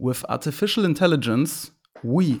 With artificial intelligence, we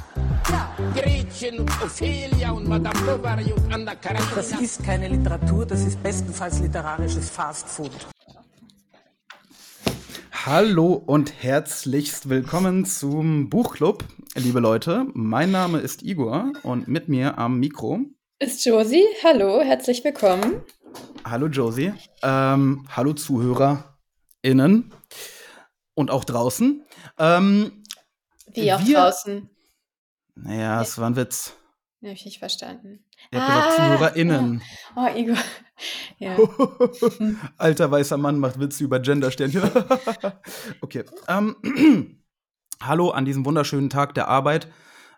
Gretchen und Ophelia und Madame Bovary und Anna Karenina. Das ist keine Literatur, das ist bestenfalls literarisches Fastfood. Hallo und herzlichst willkommen zum Buchclub, liebe Leute. Mein Name ist Igor und mit mir am Mikro. Ist Josie. Hallo, herzlich willkommen. Hallo Josie. Ähm, hallo ZuhörerInnen und auch draußen. Ähm, Wie auch Wir- draußen. Naja, es war ein Witz. Habe ich nicht verstanden. Ihr habt gesagt ZuhörerInnen. Oh, Igor. Ja. Alter weißer Mann macht Witze über Gendersternchen. okay. Ähm, hallo an diesem wunderschönen Tag der Arbeit,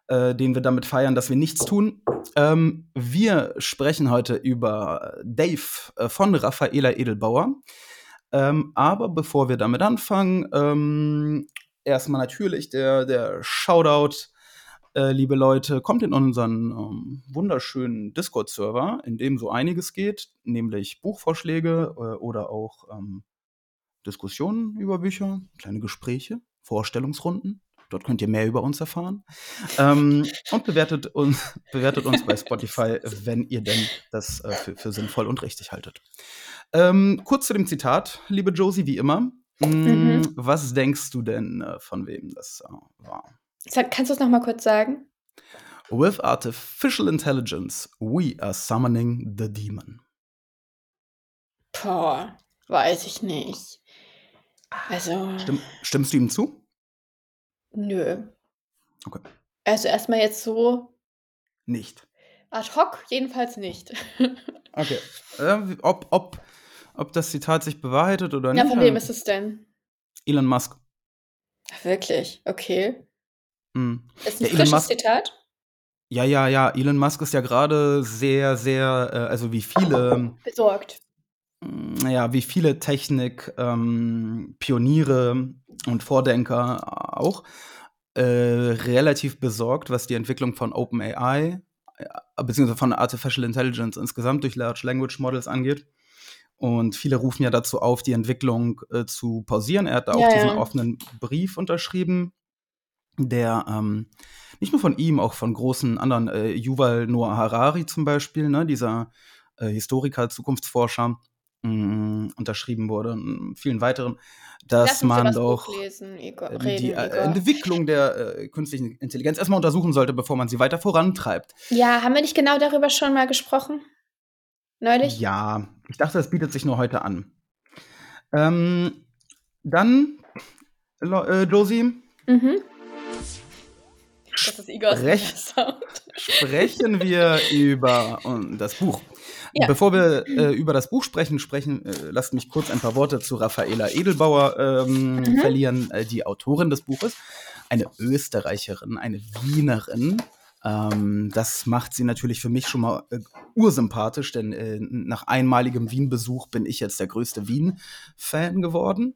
äh, den wir damit feiern, dass wir nichts tun. Ähm, wir sprechen heute über Dave äh, von Raffaela Edelbauer. Ähm, aber bevor wir damit anfangen, ähm, erstmal natürlich der, der Shoutout äh, liebe Leute, kommt in unseren ähm, wunderschönen Discord-Server, in dem so einiges geht, nämlich Buchvorschläge äh, oder auch ähm, Diskussionen über Bücher, kleine Gespräche, Vorstellungsrunden. Dort könnt ihr mehr über uns erfahren. Ähm, und bewertet uns, bewertet uns bei Spotify, wenn ihr denn das äh, für, für sinnvoll und richtig haltet. Ähm, kurz zu dem Zitat, liebe Josie, wie immer. Mm, Mhm. Was denkst du denn, äh, von wem das äh, war? Kannst du es nochmal kurz sagen? With artificial intelligence, we are summoning the demon. Boah, weiß ich nicht. Also, Stimm, stimmst du ihm zu? nö. Okay. Also erstmal jetzt so Nicht. ad hoc, jedenfalls nicht. Okay. Äh, ob, ob, ob das Zitat sich bewahrheitet oder ja, nicht? von wem ist es denn? Elon Musk. Ach, wirklich? Okay. Hm. Ist ein Ja, frisches Zitat? Ja, ja, ja. Elon Musk ist ja gerade sehr, sehr, äh, also wie viele, Besorgt. naja, wie viele Technik-Pioniere und Vordenker auch, äh, relativ besorgt, was die Entwicklung von OpenAI, äh, beziehungsweise von Artificial Intelligence insgesamt durch Large Language Models angeht. Und viele rufen ja dazu auf, die Entwicklung äh, zu pausieren. Er hat da auch Ja, diesen ja. offenen Brief unterschrieben, der ähm, nicht nur von ihm, auch von großen anderen, äh, Yuval Noah Harari zum Beispiel, ne, dieser äh, Historiker, Zukunftsforscher, mh, unterschrieben wurde, und vielen weiteren, dass man doch lesen, Igor. äh, Reden, die äh. Entwicklung der äh, künstlichen Intelligenz erstmal untersuchen sollte, bevor man sie weiter vorantreibt. Ja, haben wir nicht genau darüber schon mal gesprochen? Neulich? Ja, ich dachte, das bietet sich nur heute an. Ähm, dann, äh, Josie, Mhm. Das ist Igors Recht. Sound. sprechen wir über äh, das Buch. Ja. Bevor wir äh, über das Buch sprechen, sprechen, äh, lasst mich kurz ein paar Worte zu Raffaela Edelbauer ähm, Mhm. verlieren, äh, die Autorin des Buches. Eine Österreicherin, eine Wienerin. Ähm, das macht sie natürlich für mich schon mal äh, ursympathisch, denn äh, nach einmaligem Wien-Besuch bin ich jetzt der größte Wien-Fan geworden.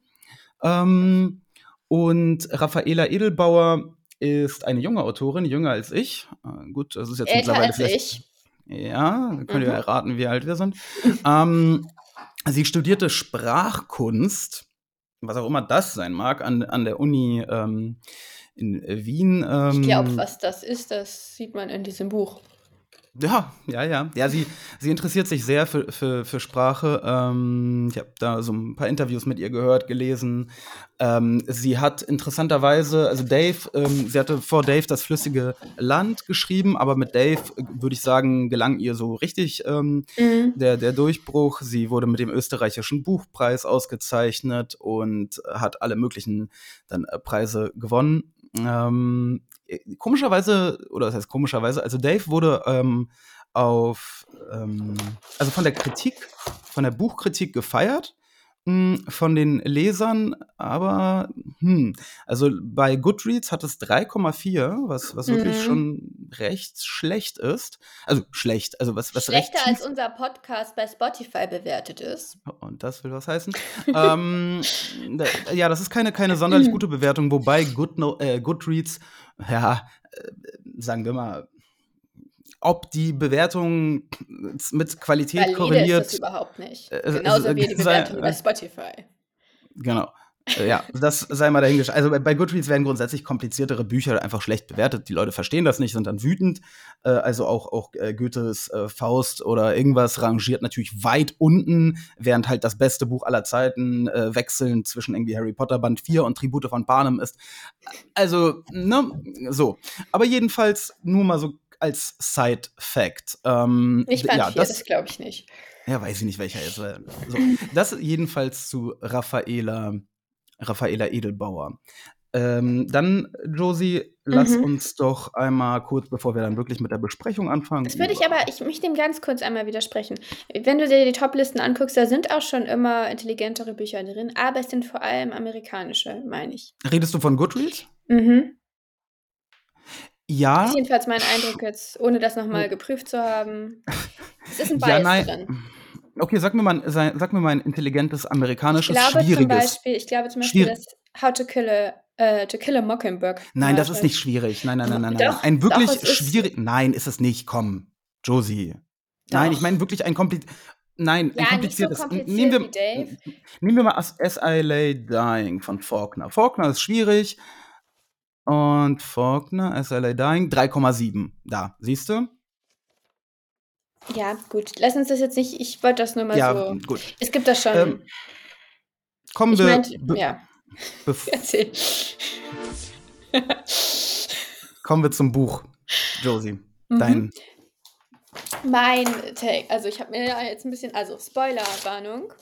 Ähm, und Raffaela Edelbauer ist eine junge Autorin, jünger als ich. Äh, gut, das ist jetzt Älter mittlerweile als vielleicht. ich. Ja, dann könnt ihr Mhm. erraten, wie alt wir sind. ähm, sie studierte Sprachkunst, was auch immer das sein mag, an, an der Uni ähm, in Wien. Ähm, Ich glaube, was das ist, das sieht man in diesem Buch. Ja, ja, ja. Ja, sie, sie interessiert sich sehr für, für, für Sprache. Ähm, ich habe da so ein paar Interviews mit ihr gehört, gelesen. Ähm, sie hat interessanterweise, also Dave, ähm, sie hatte vor Dave das flüssige Land geschrieben, aber mit Dave, äh, würde ich sagen, gelang ihr so richtig ähm, Mhm. der, der Durchbruch. Sie wurde mit dem österreichischen Buchpreis ausgezeichnet und hat alle möglichen dann, äh, Preise gewonnen. Ähm, äh, komischerweise, oder das heißt komischerweise, also Dave wurde ähm, auf, ähm, also von der Kritik, von der Buchkritik gefeiert. mh, von den Lesern, aber hm, also bei Goodreads hat es 3,4, was, was wirklich Mhm. schon recht schlecht ist. Also schlecht, also was, was Schlechter als unser Podcast bei Spotify bewertet ist. Und das will was heißen. ähm, ja, das ist keine, keine sonderlich gute Bewertung, wobei Good äh, Goodreads, ja, äh, sagen wir mal, ob die Bewertung mit Qualität Valide korreliert. ist das überhaupt nicht. Äh, Genauso äh, wie die sei- Bewertung bei Spotify. Genau. Ja, das sei mal dahingestellt. Also bei, Goodreads werden grundsätzlich kompliziertere Bücher einfach schlecht bewertet. Die Leute verstehen das nicht, sind dann wütend. Äh, also auch, auch äh, Goethes äh, Faust oder irgendwas rangiert natürlich weit unten, während halt das beste Buch aller Zeiten äh, wechselnd zwischen irgendwie Harry Potter Band 4 und Tribute von Panem ist. Also, ne, so. Aber jedenfalls nur mal so als Side-Fact. Ähm, Ich fand ja, vier, das, das, glaube ich nicht. ja, weiß ich nicht, welcher jetzt. war. So, das jedenfalls zu Raffaela, Raffaela Edelbauer. Ähm, dann, Josie, lass Mhm. uns doch einmal kurz, bevor wir dann wirklich mit der Besprechung anfangen. Das würde ich aber, ich möchte dem ganz kurz einmal widersprechen. Wenn du dir die Top-Listen anguckst, da sind auch schon immer intelligentere Bücher drin, aber es sind vor allem amerikanische, meine ich. Redest du von Goodreads? Mhm. Ja. Das ist jedenfalls mein Eindruck jetzt, ohne das nochmal geprüft zu haben. Es ist ein Ja, Bias nein. drin. Okay, sag mir mal, sag mir mal ein intelligentes, Ich amerikanisches, glaube zum schwieriges. Beispiel, ich glaube zum Beispiel, dass How to Kill a, äh, to Kill a Mockingbird. Nein, das ist nicht schwierig. Nein, nein, nein, nein, nein. Doch, ein doch, wirklich ist- schwierig. Nein, ist es nicht. Komm, Josie. Nein, ich Doch. meine wirklich ein kompliziert. Nein, ein Ja, nicht so kompliziertes. kompliziert nehmen, wir, Dave. nehmen wir mal As I Lay Dying von Faulkner. Faulkner ist schwierig. Und Faulkner, As I Lay Dying, 3,7. Da, siehst du? Ja, gut. Lass uns das jetzt nicht, ich wollte das nur mal Ja, so. gut. Es gibt das schon. Ähm, Kommen ich wir. meinte, be- ja, erzähl. kommen wir zum Buch, Josie. Mhm. Dein. Mein Take, also ich habe mir jetzt ein bisschen, also Spoilerwarnung.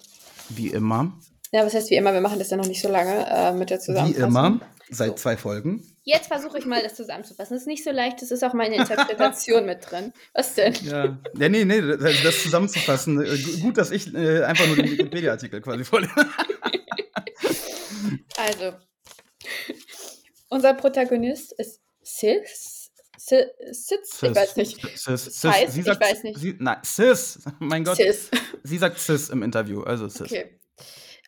Wie immer. Ja, was heißt wie immer, wir machen das ja noch nicht so lange äh, mit der Wie Zusammenfassung. immer. Seit zwei Folgen. Jetzt versuche ich mal, das zusammenzufassen. Das ist nicht so leicht, das ist auch meine Interpretation mit drin. Was denn? Ja. ja, nee, nee, das, das zusammenzufassen. äh, gu- Gut, dass ich äh, einfach nur den Wikipedia-Artikel quasi vorlese. Also, unser Protagonist ist Sis. Sis, Sis? Ich weiß nicht. Sis, Sis, sie ich weiß nicht. Sie, nein, Sis. Mein Gott. Sis. Sie sagt Sis im Interview, also Sis. Okay.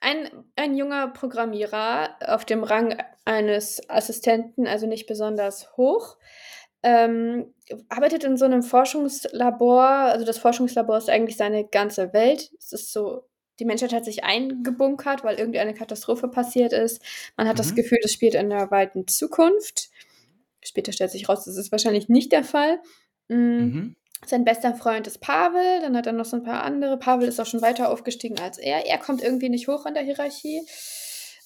Ein, ein junger Programmierer auf dem Rang eines Assistenten, also nicht besonders hoch, ähm, arbeitet in so einem Forschungslabor. Also das Forschungslabor ist eigentlich seine ganze Welt. Es ist so, die Menschheit hat sich eingebunkert, weil irgendeine Katastrophe passiert ist. Man hat das Mhm. Gefühl, es spielt in der weiten Zukunft. Später stellt sich raus, das ist wahrscheinlich nicht der Fall. Mm. Mhm. Sein bester Freund ist Pavel, dann hat er noch so ein paar andere. Pavel ist auch schon weiter aufgestiegen als er. Er kommt irgendwie nicht hoch in der Hierarchie.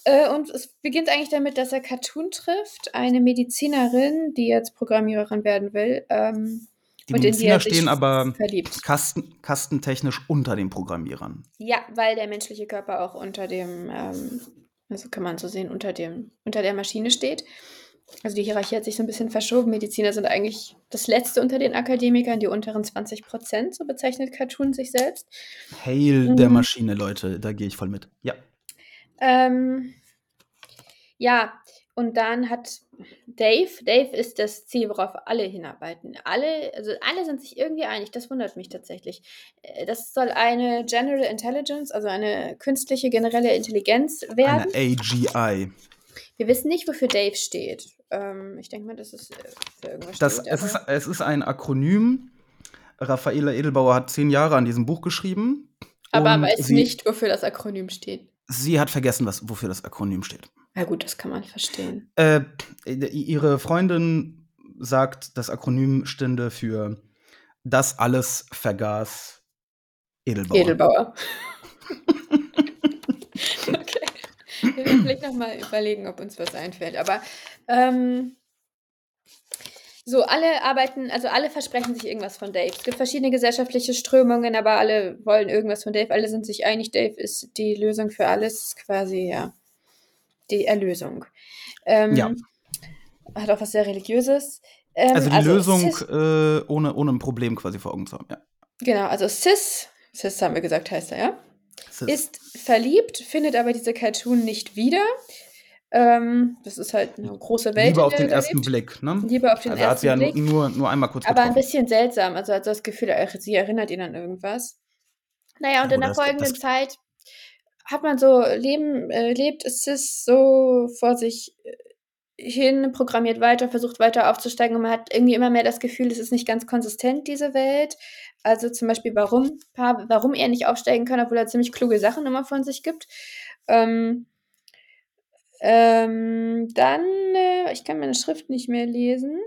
Äh, und es beginnt eigentlich damit, dass er Cartoon trifft, eine Medizinerin, die jetzt Programmiererin werden will. Ähm, Die und in die Mediziner er sich stehen aber verliebt. Kasten, kastentechnisch unter den Programmierern. Ja, weil der menschliche Körper auch unter dem, ähm, also kann man so sehen, unter dem, unter der Maschine steht. Also die Hierarchie hat sich so ein bisschen verschoben. Mediziner sind eigentlich das Letzte unter den Akademikern, die unteren 20 Prozent, so bezeichnet Cartoon sich selbst. Hail der Mhm. Maschine, Leute, da gehe ich voll mit. Ja. Ähm, ja, und dann hat Dave, Dave ist das Ziel, worauf alle hinarbeiten. Alle, also alle sind sich irgendwie einig, das wundert mich tatsächlich. Äh, Das soll eine General Intelligence, also eine künstliche generelle Intelligenz werden. Eine AGI. Wir wissen nicht, wofür Dave steht. Ähm, ich denke mal, dass es äh, für irgendwas Das, steht. es, ist, es ist ein Akronym. Raffaela Edelbauer hat zehn Jahre an diesem Buch geschrieben. aber weiß sie, nicht, wofür das Akronym steht. Sie hat vergessen, was, wofür das Akronym steht. Na gut, das kann man verstehen. Äh, ihre Freundin sagt, das Akronym stünde für Das alles vergaß Edelbauer. Edelbauer. okay. Wir vielleicht nochmal überlegen, ob uns was einfällt. Aber ähm, so, alle arbeiten, also alle versprechen sich irgendwas von Dave. Es gibt verschiedene gesellschaftliche Strömungen, aber alle wollen irgendwas von Dave. Alle sind sich einig, Dave ist die Lösung für alles, quasi, ja. Die Erlösung. Ähm, Ja. Hat auch was sehr Religiöses. Ähm, Also die Lösung Cis- äh, ohne, ohne ein Problem quasi vor Augen zu haben. Ja. Genau, also Cis, Cis haben wir gesagt, heißt er, ja? Ist verliebt, findet aber diese Cartoon nicht wieder. Ähm, das ist halt eine große Welt. Liebe in auf den er ersten lebt. Blick, ne? Liebe auf den also er hat sie ersten ja Blick. nur, nur einmal kurz Aber ein getroffen. bisschen seltsam. Also hat so das Gefühl, sie erinnert ihn an irgendwas. Naja, und Ja, in der folgenden Zeit hat man so leben, äh, lebt Sis so vor sich äh, hin, programmiert weiter, versucht weiter aufzusteigen und man hat irgendwie immer mehr das Gefühl, es ist nicht ganz konsistent, diese Welt. Also zum Beispiel, warum, warum er nicht aufsteigen kann, obwohl er ziemlich kluge Sachen immer von sich gibt. Ähm, ähm, dann, äh, ich kann meine Schrift nicht mehr lesen.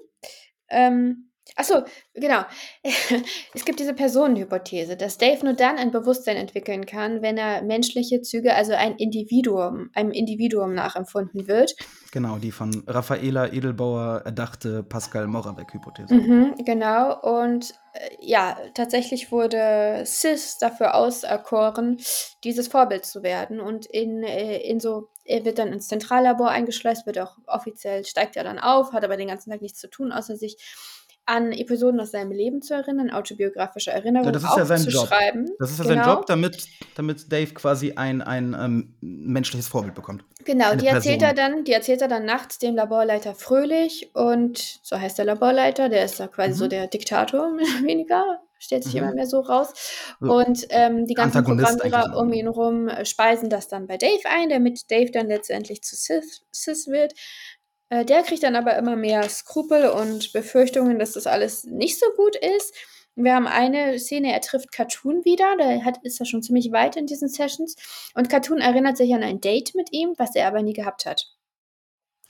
Ähm, achso, genau. es gibt diese Personenhypothese, dass Dave nur dann ein Bewusstsein entwickeln kann, wenn er menschliche Züge, also ein Individuum, einem Individuum nachempfunden wird. Genau, die von Raffaela Edelbauer erdachte Pascal-Moravec-Hypothese. Mhm, genau. Und äh, ja, tatsächlich wurde Sis dafür auserkoren, dieses Vorbild zu werden. Und in, äh, in so, er wird dann ins Zentrallabor eingeschleust, wird auch offiziell, steigt er dann auf, hat aber den ganzen Tag nichts zu tun, außer sich an Episoden aus seinem Leben zu erinnern, autobiografische Erinnerungen Ja, das ist ja sein Job. Das ist ja genau. sein Job, damit, damit Dave quasi ein, ein ähm, menschliches Vorbild bekommt. Genau, Eine die erzählt Person. er dann, die erzählt er dann nachts dem Laborleiter Fröhlich und so heißt der Laborleiter, der ist da quasi so Mhm. der Diktator, mehr oder weniger, stellt sich Mhm. immer mehr so raus. So. Und ähm, die ganzen Programmierer um ihn rum äh, speisen das dann bei Dave ein, damit Dave dann letztendlich zu Sith, Sith wird. Äh, der kriegt dann aber immer mehr Skrupel und Befürchtungen, dass das alles nicht so gut ist. Wir haben eine Szene, er trifft Cartoon wieder, da hat, ist er schon ziemlich weit in diesen Sessions. Und Cartoon erinnert sich an ein Date mit ihm, was er aber nie gehabt hat.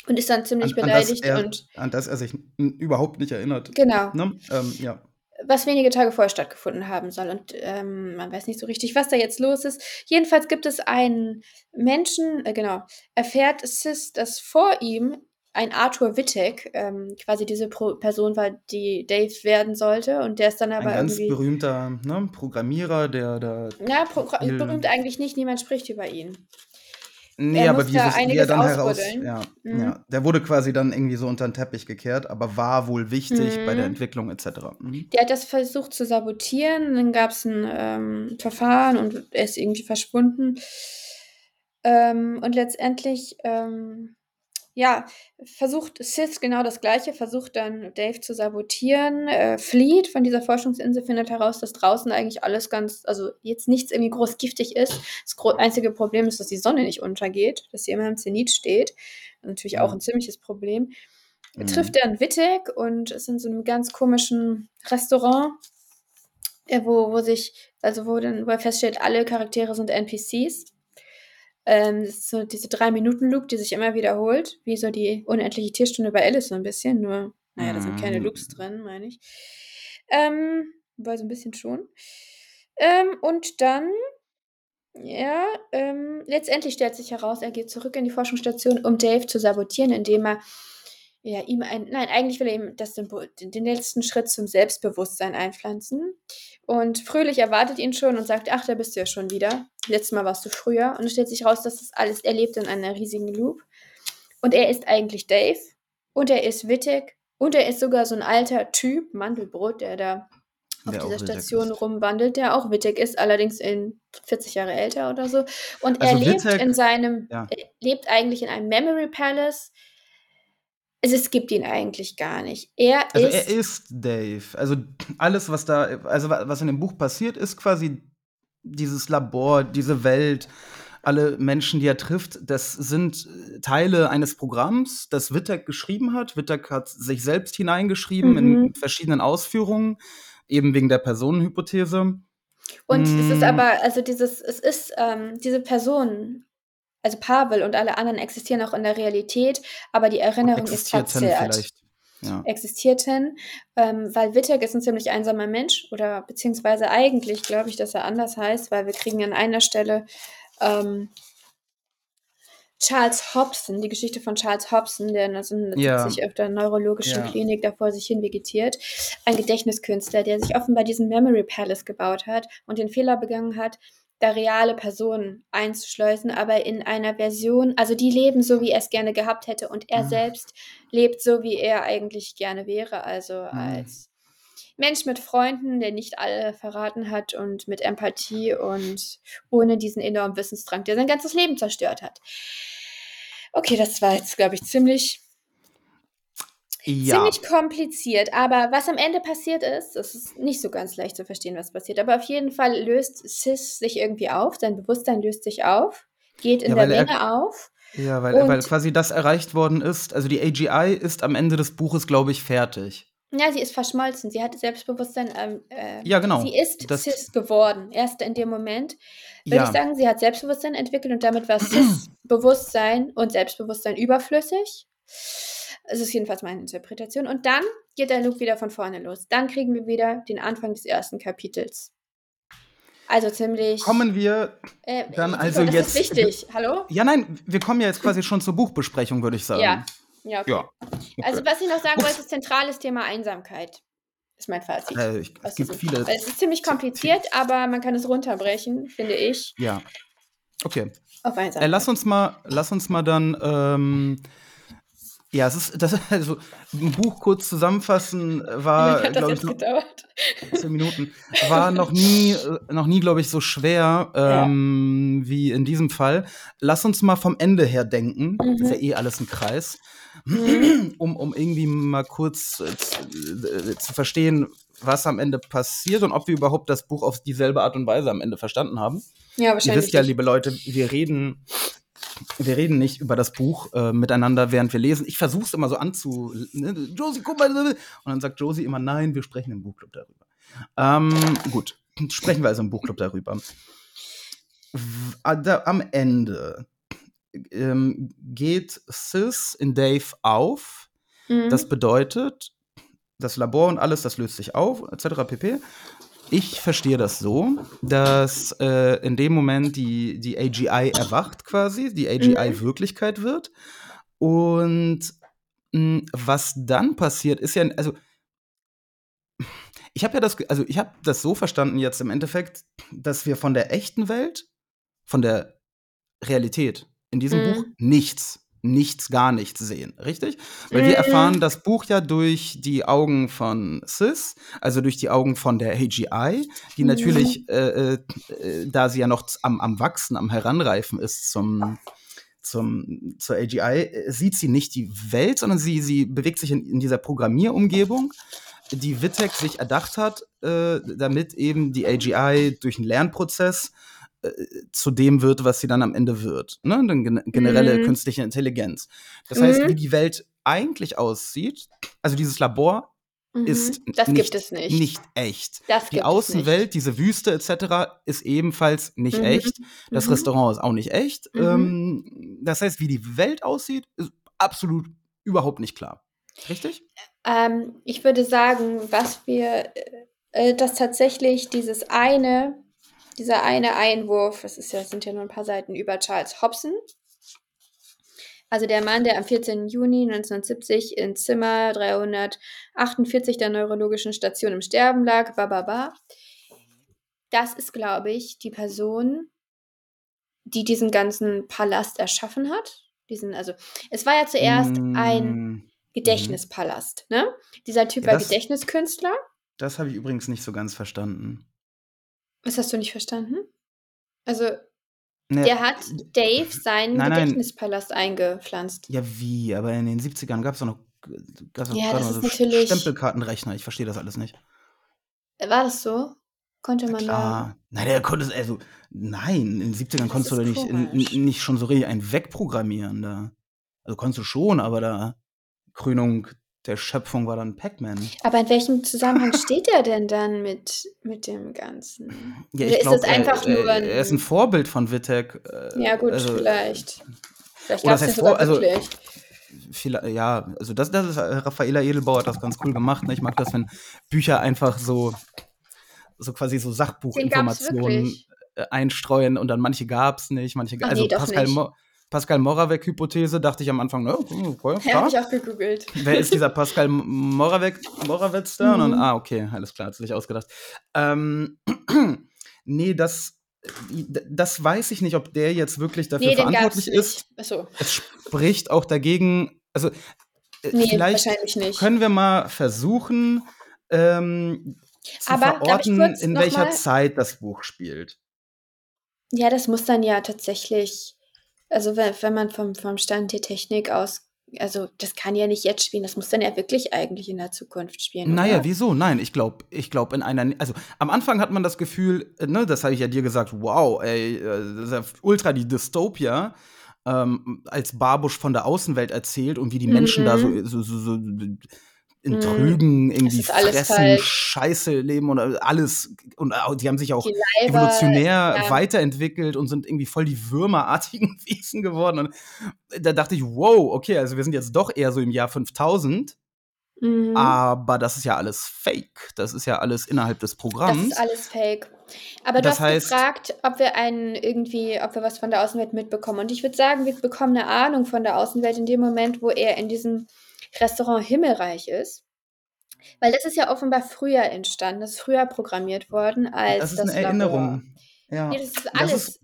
Und ist dann ziemlich An, an, beleidigt er, und an das er sich überhaupt nicht erinnert. genau, Ne? Ähm, ja. was wenige Tage vorher stattgefunden haben soll. Und ähm, man weiß nicht so richtig, was da jetzt los ist. Jedenfalls gibt es einen Menschen, äh, genau, erfährt Sis, dass vor ihm ein Arthur Wittek ähm, quasi diese Pro Person war, die Dave werden sollte. Und der ist dann Ein aber ganz irgendwie. berühmter ne, Programmierer, der da. Viel- berühmt eigentlich nicht, niemand spricht über ihn. Nee, Er aber wie, da wie er dann heraus. Ja, Mhm. ja. Der wurde quasi dann irgendwie so unter den Teppich gekehrt, aber war wohl wichtig bei der Mhm. Entwicklung etc. Mhm. Der hat das versucht zu sabotieren, dann gab es ein ähm, Verfahren und er ist irgendwie verschwunden. Ähm, und letztendlich, ähm, ja, versucht Sith genau das Gleiche, versucht dann Dave zu sabotieren, äh, flieht von dieser Forschungsinsel, findet heraus, dass draußen eigentlich alles ganz, also jetzt nichts irgendwie groß giftig ist. Das einzige Problem ist, dass die Sonne nicht untergeht, dass sie immer im Zenit steht. Natürlich auch Mhm. ein ziemliches Problem. Mhm. Trifft einen Wittek und ist in so einem ganz komischen Restaurant, äh, wo, wo sich, also wo, dann, wo er feststellt, alle Charaktere sind NPCs. Ähm, das ist so diese Drei-Minuten-Loop, die sich immer wiederholt, wie so die unendliche Tierstunde bei Alice so ein bisschen, nur, naja, da sind keine Mhm. Loops drin, meine ich. Ähm, wobei so ein bisschen schon. Ähm, und dann, ja, ähm, letztendlich stellt sich heraus, er geht zurück in die Forschungsstation, um Dave zu sabotieren, indem er ja, ihm ein, nein, eigentlich will er ihm das den, letzten Schritt zum Selbstbewusstsein einpflanzen. Und Fröhlich erwartet ihn schon und sagt, ach, da bist du ja schon wieder. Letztes Mal warst du früher. Und es stellt sich raus, dass das alles, er lebt in einer riesigen Loop. Und er ist eigentlich Dave. Und er ist Wittek. Und er ist sogar so ein alter Typ, Mandelbrot, der da auf Der dieser Station ist. rumwandelt, der auch Wittek ist, allerdings in 40 Jahre älter oder so. Und er Also lebt Wittek- in seinem, ja. er lebt eigentlich in einem Memory Palace. Also es gibt ihn eigentlich gar nicht. Er Also ist, er ist Dave. Also alles, was da, also wa- was in dem Buch passiert, ist quasi dieses Labor, diese Welt, alle Menschen, die er trifft, das sind äh, Teile eines Programms, das Wittek geschrieben hat. Wittek hat sich selbst hineingeschrieben Mhm. in verschiedenen Ausführungen, eben wegen der Personenhypothese. und es ist Mm. aber, also dieses, es ist, ähm, diese Person, also Pavel und alle anderen existieren auch in der Realität, aber die Erinnerung ist verzerrt. vielleicht. Ja. existierten, ähm, weil Wittek ist ein ziemlich einsamer Mensch oder beziehungsweise eigentlich glaube ich, dass er anders heißt, weil wir kriegen an einer Stelle ähm, Charles Hobson, die Geschichte von Charles Hobson, der 1970 Ja. auf der neurologischen Ja. Klinik da vor sich hin vegetiert, ein Gedächtniskünstler, der sich offenbar diesen Memory Palace gebaut hat und den Fehler begangen hat, da reale Personen einzuschleusen, aber in einer Version, also die leben so, wie er es gerne gehabt hätte und er Mhm. selbst lebt so, wie er eigentlich gerne wäre, also Mhm. als Mensch mit Freunden, der nicht alle verraten hat und mit Empathie und ohne diesen enormen Wissensdrang, der sein ganzes Leben zerstört hat. Okay, das war jetzt, glaube ich, ziemlich Ja. Ziemlich kompliziert, aber was am Ende passiert ist, das ist nicht so ganz leicht zu verstehen, was passiert. Aber auf jeden Fall löst Sis sich irgendwie auf, sein Bewusstsein löst sich auf, geht in Ja, der er- Menge auf. Ja, weil, weil quasi das erreicht worden ist. Also die AGI ist am Ende des Buches, glaube ich, fertig. Ja, sie ist verschmolzen, sie hat Selbstbewusstsein. Ähm, äh, Ja, genau. Sie ist Das- Sis geworden. Erst in dem Moment würde Ja. ich sagen, sie hat Selbstbewusstsein entwickelt und damit war Sis Bewusstsein und Selbstbewusstsein überflüssig. Das ist jedenfalls meine Interpretation. Und dann geht der Loop wieder von vorne los. Dann kriegen wir wieder den Anfang des ersten Kapitels. Also ziemlich. Kommen wir. äh, dann Nico, also das jetzt- Ist wichtig. Hallo? Ja, nein, wir kommen ja jetzt quasi schon zur Buchbesprechung, würde ich sagen. Ja. Ja, okay. Ja. Also, was ich noch sagen wollte, ist zentrales Thema Einsamkeit. Ist mein Fazit. Äh, ich, es gibt diesem- viele. Es ist ziemlich kompliziert, aber man kann es runterbrechen, finde ich, Ja. Okay. auf Einsamkeit. Äh, lass uns mal, lass uns mal dann. Ähm, ja, es ist das also ein Buch kurz zusammenfassen war, glaube ich, noch, gedauert? zehn Minuten. War noch nie, äh, noch nie, glaube ich, so schwer ähm, wie in diesem Fall. Lass uns mal vom Ende her denken. Mhm. Ist ja eh alles ein Kreis. Um, um irgendwie mal kurz äh, zu, äh, zu verstehen, was am Ende passiert und ob wir überhaupt das Buch auf dieselbe Art und Weise am Ende verstanden haben. Ja, Ihr wahrscheinlich. wisst ja, liebe Leute, wir reden, wir reden nicht über das Buch äh, miteinander, während wir lesen. Ich versuche es immer so anzu. Ne? Josie, guck mal. Und dann sagt Josie immer, nein, wir sprechen im Buchclub darüber. Ähm, gut, sprechen wir also im Buchclub darüber. Am Ende ähm, geht Sis in Dave auf. Mhm. Das bedeutet, das Labor und alles, das löst sich auf, etc. pp. Ich verstehe das so, dass äh, in dem Moment die, die AGI erwacht quasi, die AGI Mhm. Wirklichkeit wird. Und mh, was dann passiert, ist ja, also ich habe ja das, also ich habe das so verstanden jetzt im Endeffekt, dass wir von der echten Welt, von der Realität in diesem Mhm. Buch nichts, nichts, gar nichts sehen, richtig? Weil wir Mhm. erfahren das Buch ja durch die Augen von Sis, also durch die Augen von der AGI, die Mhm. natürlich, äh, äh, äh, da sie ja noch am, am Wachsen, am Heranreifen ist zum, zum, zur AGI, äh, sieht sie nicht die Welt, sondern sie, sie bewegt sich in, in dieser Programmierumgebung, die Wittek sich erdacht hat, äh, damit eben die AGI durch einen Lernprozess äh, zu dem wird, was sie dann am Ende wird. Ne? Gen generelle Mhm. künstliche Intelligenz. Das heißt, Mhm. wie die Welt eigentlich aussieht, also dieses Labor Mhm. ist das nicht, gibt es nicht. nicht echt. Das Die Außenwelt, diese Wüste etc. ist ebenfalls nicht Mhm. echt. Das Mhm. Restaurant ist auch nicht echt. Mhm. Ähm, das heißt, wie die Welt aussieht, ist absolut überhaupt nicht klar. Richtig? Ähm, ich würde sagen, was wir, äh, dass tatsächlich dieses eine, dieser eine Einwurf, das ist ja, das sind ja nur ein paar Seiten über Charles Hobson, also der Mann, der am 14. Juni 1970 in Zimmer 348 der neurologischen Station im Sterben lag, bababa. Das ist, glaube ich, die Person, die diesen ganzen Palast erschaffen hat. Diesen, also, es war ja zuerst ein Mm, Gedächtnispalast, ne? Dieser Typ Ja, war das- Gedächtniskünstler. Das habe ich übrigens nicht so ganz verstanden. Was hast du nicht verstanden? Also, Ne, der hat Dave seinen Nein, nein. Gedächtnispalast eingepflanzt. Ja, wie? Aber in den 70ern gab es doch noch, gab's Ja, ist so natürlich- Stempelkartenrechner. Ich verstehe das alles nicht. War das so? Konnte man da. Nein, der konnte es, also, nein, in den 70ern Das konntest du doch nicht, nicht schon so richtig einen wegprogrammieren da. Also konntest du schon, aber da Krönung der Schöpfung war dann Pac-Man. Aber in welchem Zusammenhang steht er denn dann mit, mit dem Ganzen? Ja, Oder ist das einfach er, nur ein- er ist ein Vorbild von Wittek. äh, Ja, gut, also, vielleicht. Vielleicht gab es sogar also- wirklich. Viel, ja, also das, das ist, äh, Raffaela Edelbauer hat das ganz cool gemacht. Ne? Ich mag das, wenn Bücher einfach so, so quasi so Sachbuchinformationen äh, einstreuen und dann manche gab's nicht, manche ga- Ach Also nee, Pascal, nicht. Mo Pascal Moravec-Hypothese dachte ich am Anfang, ne, okay, Ja, habe ich auch gegoogelt. Wer ist dieser Pascal Moravec, da? Und dann, Mhm. ah, okay, alles klar, hat sich ausgedacht. Ähm, nee, das, das weiß ich nicht, ob der jetzt wirklich dafür Nee, verantwortlich ist. Achso. Es spricht auch dagegen, also äh, Nee, vielleicht wahrscheinlich nicht. können wir mal versuchen, ähm, zu Aber verorten, in welcher Zeit das Buch spielt. Ja, das muss dann ja tatsächlich also, we wenn man vom vom Stand der Technik aus also, das kann ja nicht jetzt spielen, das muss dann ja wirklich eigentlich in der Zukunft spielen, Na ja, oder? wieso? Nein, ich glaube ich glaube in einer also, am Anfang hat man das Gefühl, äh, ne, das habe ich ja dir gesagt: „Wow, ey, äh, das ist ja ultra die Dystopia“, ähm, als Barbusch von der Außenwelt erzählt und wie die Menschen da so Mhm. so so so in Mhm. Trügen Es irgendwie fressen, falsch. Scheiße leben und alles und die haben sich auch Leiber, evolutionär ja. weiterentwickelt und sind irgendwie voll die würmerartigen Wesen geworden und da dachte ich: „Wow, okay, also wir sind jetzt doch eher so im Jahr 5000“, Mhm. aber das ist ja alles Fake. Das ist ja alles innerhalb des Das Programms. ist alles Fake. Aber du Das hast heißt gefragt, ob wir einen irgendwie ob wir was von der Außenwelt mitbekommen. Und ich würde sagen, wir bekommen 'ne Ahnung von der Außenwelt in dem Moment, wo er in diesem Restaurant Himmelreich ist. Weil das ist ja offenbar früher entstanden, das ist früher programmiert worden als Das ist das 'ne Labor. Erinnerung. Ja. Ne, das ist Das alles ist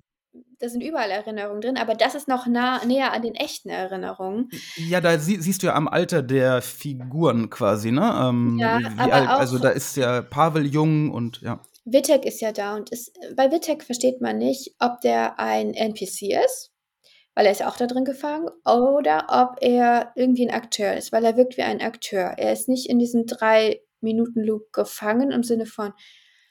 da sind überall Erinnerungen drin, aber das ist noch nah näher an den echten Erinnerungen. Ja, da sie siehst du ja am Alter der Figuren quasi, ne? Ähm, Ja, wie aber alt also, auch da ist ja Pavel jung und ja. Wittek ist ja da und ist bei Wittek versteht man nicht, ob der ein NPC ist, weil er ist ja auch da drin gefangen, oder ob er irgendwie 'n Akteur ist, weil er wirkt wie ein Akteur. Er ist nicht in diesem 3-Minuten-Loop gefangen im Sinne von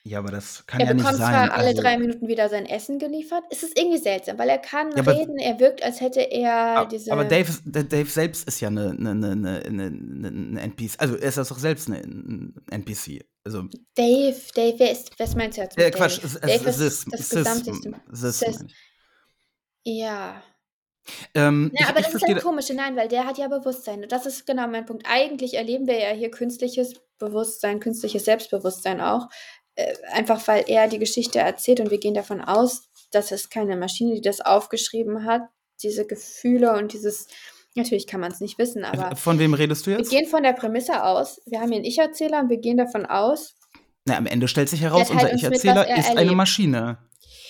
Ja, aber das kann er ja nicht bekommt sein. zwar alle Also 3 Minuten wieder sein Essen geliefert. Es ist irgendwie seltsam, weil er kann Ja, aber reden, er wirkt, als hätte er a diese aber Dave ist Dave selbst ist ja 'ne 'ne 'ne 'ne 'ne 'ne 'ne NPC. Also, er ist das doch selbst 'ne 'n NPC. Also Dave Dave, wer ist was meinst du jetzt Äh, mit Quatsch, Dave? S S Dave ist Sis das Sis. Sis Sis. Ja. Ähm, Na, ich aber ich das ist da Komische. Nein, weil der hat ja Bewusstsein. Und das ist genau mein Punkt. Eigentlich erleben wir ja hier künstliches Bewusstsein, künstliches Selbstbewusstsein auch, äh, einfach weil er die Geschichte erzählt und wir gehen davon aus, das ist keine Maschine, die das aufgeschrieben hat, diese Gefühle und dieses natürlich kann man's nicht wissen, aber Äh, von wem redest du wir jetzt? gehen von der Prämisse aus, wir haben hier 'n Ich-Erzähler und wir gehen davon aus Na, am Ende stellt sich heraus, unser Ich-Erzähler er ist eine erlebt. Maschine.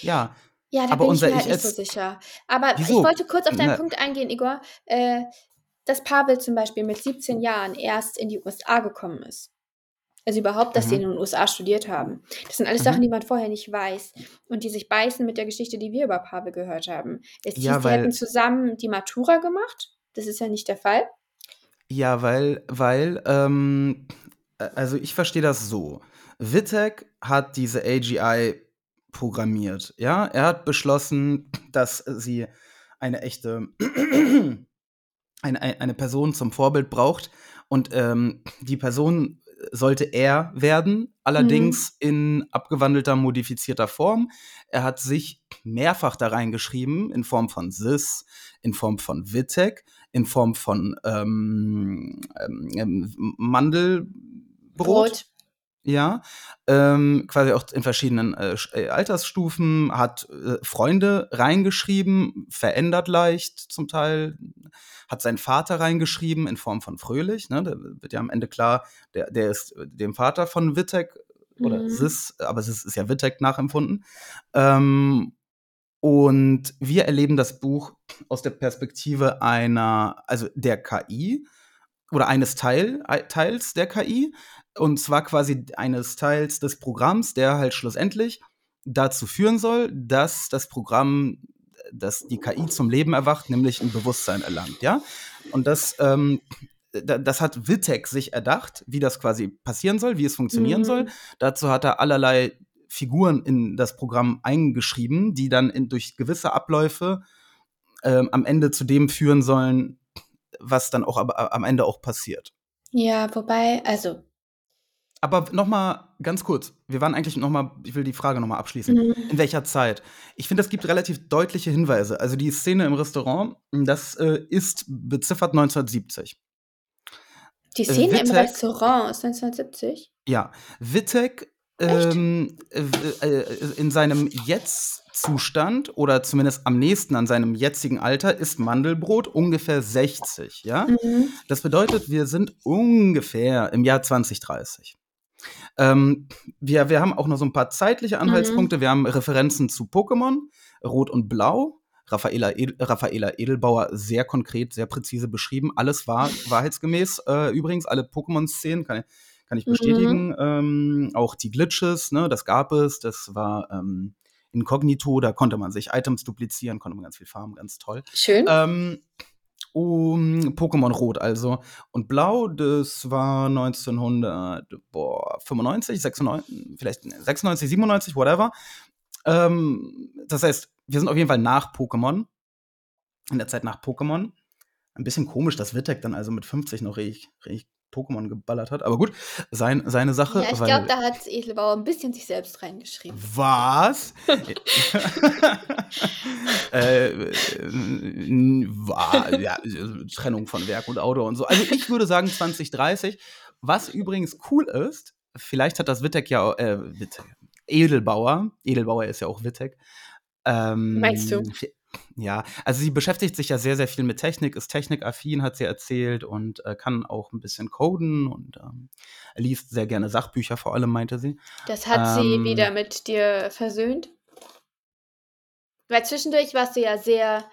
Ja, Ja, da aber bin ich mir halt Ich nicht so sicher. Aber ich Wieso? wollte kurz auf deinen Na Punkt eingehen, Igor, äh, dass Pavel zum Beispiel mit 17 Jahren erst in die USA gekommen ist. Also überhaupt, dass die in Mhm. den USA studiert haben. Das sind alles Sachen, Mhm. die man vorher nicht weiß und die sich beißen mit der Geschichte, die wir über Pavel gehört haben. Es hieß, Ja, die hätten weil zusammen die Matura gemacht. Das ist ja nicht der Fall. Ja, weil weil, ähm, also, ich verstehe das so. Wittek hat diese AGI programmiert, ja? Er hat beschlossen, dass sie eine echte eine ei eine Person zum Vorbild braucht und, ähm, die Person sollte er werden, Mhm. allerdings in abgewandelter, modifizierter Form. Er hat sich mehrfach da reingeschrieben in Form von Sis, in Form von Wittek, in Form von, ähm, ähm, Mandelbrot. Brot. Ja, ähm, quasi auch in verschiedenen, äh, äh, Altersstufen, hat, äh, Freunde reingeschrieben, verändert leicht zum Teil, hat seinen Vater reingeschrieben in Form von Fröhlich, ne? Da wird ja am Ende klar, der der ist dem Vater von Wittek oder Mhm. Sis, aber Sis ist ja Wittek nachempfunden. Ähm, und wir erleben das Buch aus der Perspektive einer also, der KI oder eines Teil ei Teils der KI, und zwar quasi eines Teils des Programms, der halt schlussendlich dazu führen soll, dass das Programm dass die KI zum Leben erwacht, nämlich 'n Bewusstsein erlangt, ja? Und das, ähm, da das hat Wittek sich erdacht, wie das quasi passieren soll, wie es funktionieren soll. Mhm. Dazu hat er allerlei Figuren in das Programm eingeschrieben, die dann in durch gewisse Abläufe, ähm, am Ende zu dem führen sollen, was dann auch am Ende auch passiert. Ja, wobei also Aber noch mal ganz kurz, wir waren eigentlich noch mal ich will die Frage noch mal abschließen. Mhm. In welcher Zeit? Ich finde, es gibt relativ deutliche Hinweise. Also, die Szene im Restaurant, das, äh, ist beziffert 1970. Die Szene im Wittek Restaurant ist 1970? Ja, Wittek? Ähm, äh, äh, in seinem Jetzt-Zustand oder zumindest am nächsten an seinem jetzigen Alter ist Mandelbrot ungefähr 60, ja? Mhm. Das bedeutet, wir sind ungefähr im Jahr 2030. Ähm, wir wir haben auch noch so 'n paar zeitliche Mhm. Anhaltspunkte. Wir haben Referenzen zu Pokémon, Rot und Blau. Raffaela Edel Raffaela Edelbauer sehr konkret, sehr präzise beschrieben. Alles wahr wahrheitsgemäß, äh, übrigens, alle Pokémon-Szenen, kann kann ich Mhm. bestätigen. Ähm, auch die Glitches, ne, das gab es, das war ähm, inkognito, da konnte man sich Items duplizieren, konnte man ganz viel farmen, ganz toll. Schön. Ähm, um, Pokémon Rot also. Und Blau, das war 1995, 96, vielleicht 96, 97, whatever. Ähm, das heißt, wir sind auf jeden Fall nach Pokémon. In der Zeit nach Pokémon. Ein bisschen komisch, dass Wittek dann also mit 50 noch richtig, richtig Pokémon geballert hat. Aber gut, sein, seine Sache. ja, ich glaube, da hat Edelbauer ein bisschen sich selbst reingeschrieben. was? äh, äh, war, ja, Trennung von Werk und Autor und so. Also ich würde sagen 2030. Was übrigens cool ist, vielleicht hat das Wittek ja, äh, Wittek, Edelbauer, Edelbauer ist ja auch Wittek. Ähm, Meinst du? Ja, also sie beschäftigt sich ja sehr, sehr viel mit Technik, ist technikaffin, hat sie erzählt und äh, kann auch ein bisschen coden und ähm, liest sehr gerne Sachbücher, vor allem meinte sie. Das hat sie Ähm. wieder mit dir versöhnt? Weil zwischendurch warst du ja sehr.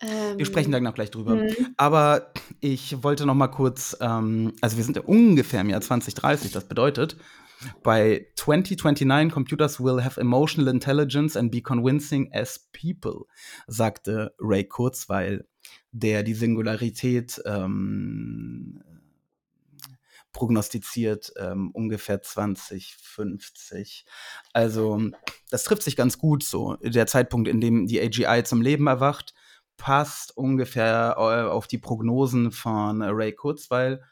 Ähm, Wir sprechen da noch gleich drüber. hm, Aber ich wollte noch mal kurz, ähm, also wir sind ja ungefähr im Jahr 2030, das bedeutet, bei 2029 Computers will have emotional intelligence and be convincing as people, sagte Ray Kurzweil, der die Singularität ähm, prognostiziert, ähm, ungefähr 2050. Also das trifft sich ganz gut so. Der Zeitpunkt, in dem die AGI zum Leben erwacht, passt ungefähr äh, auf die Prognosen von Ray Kurzweil.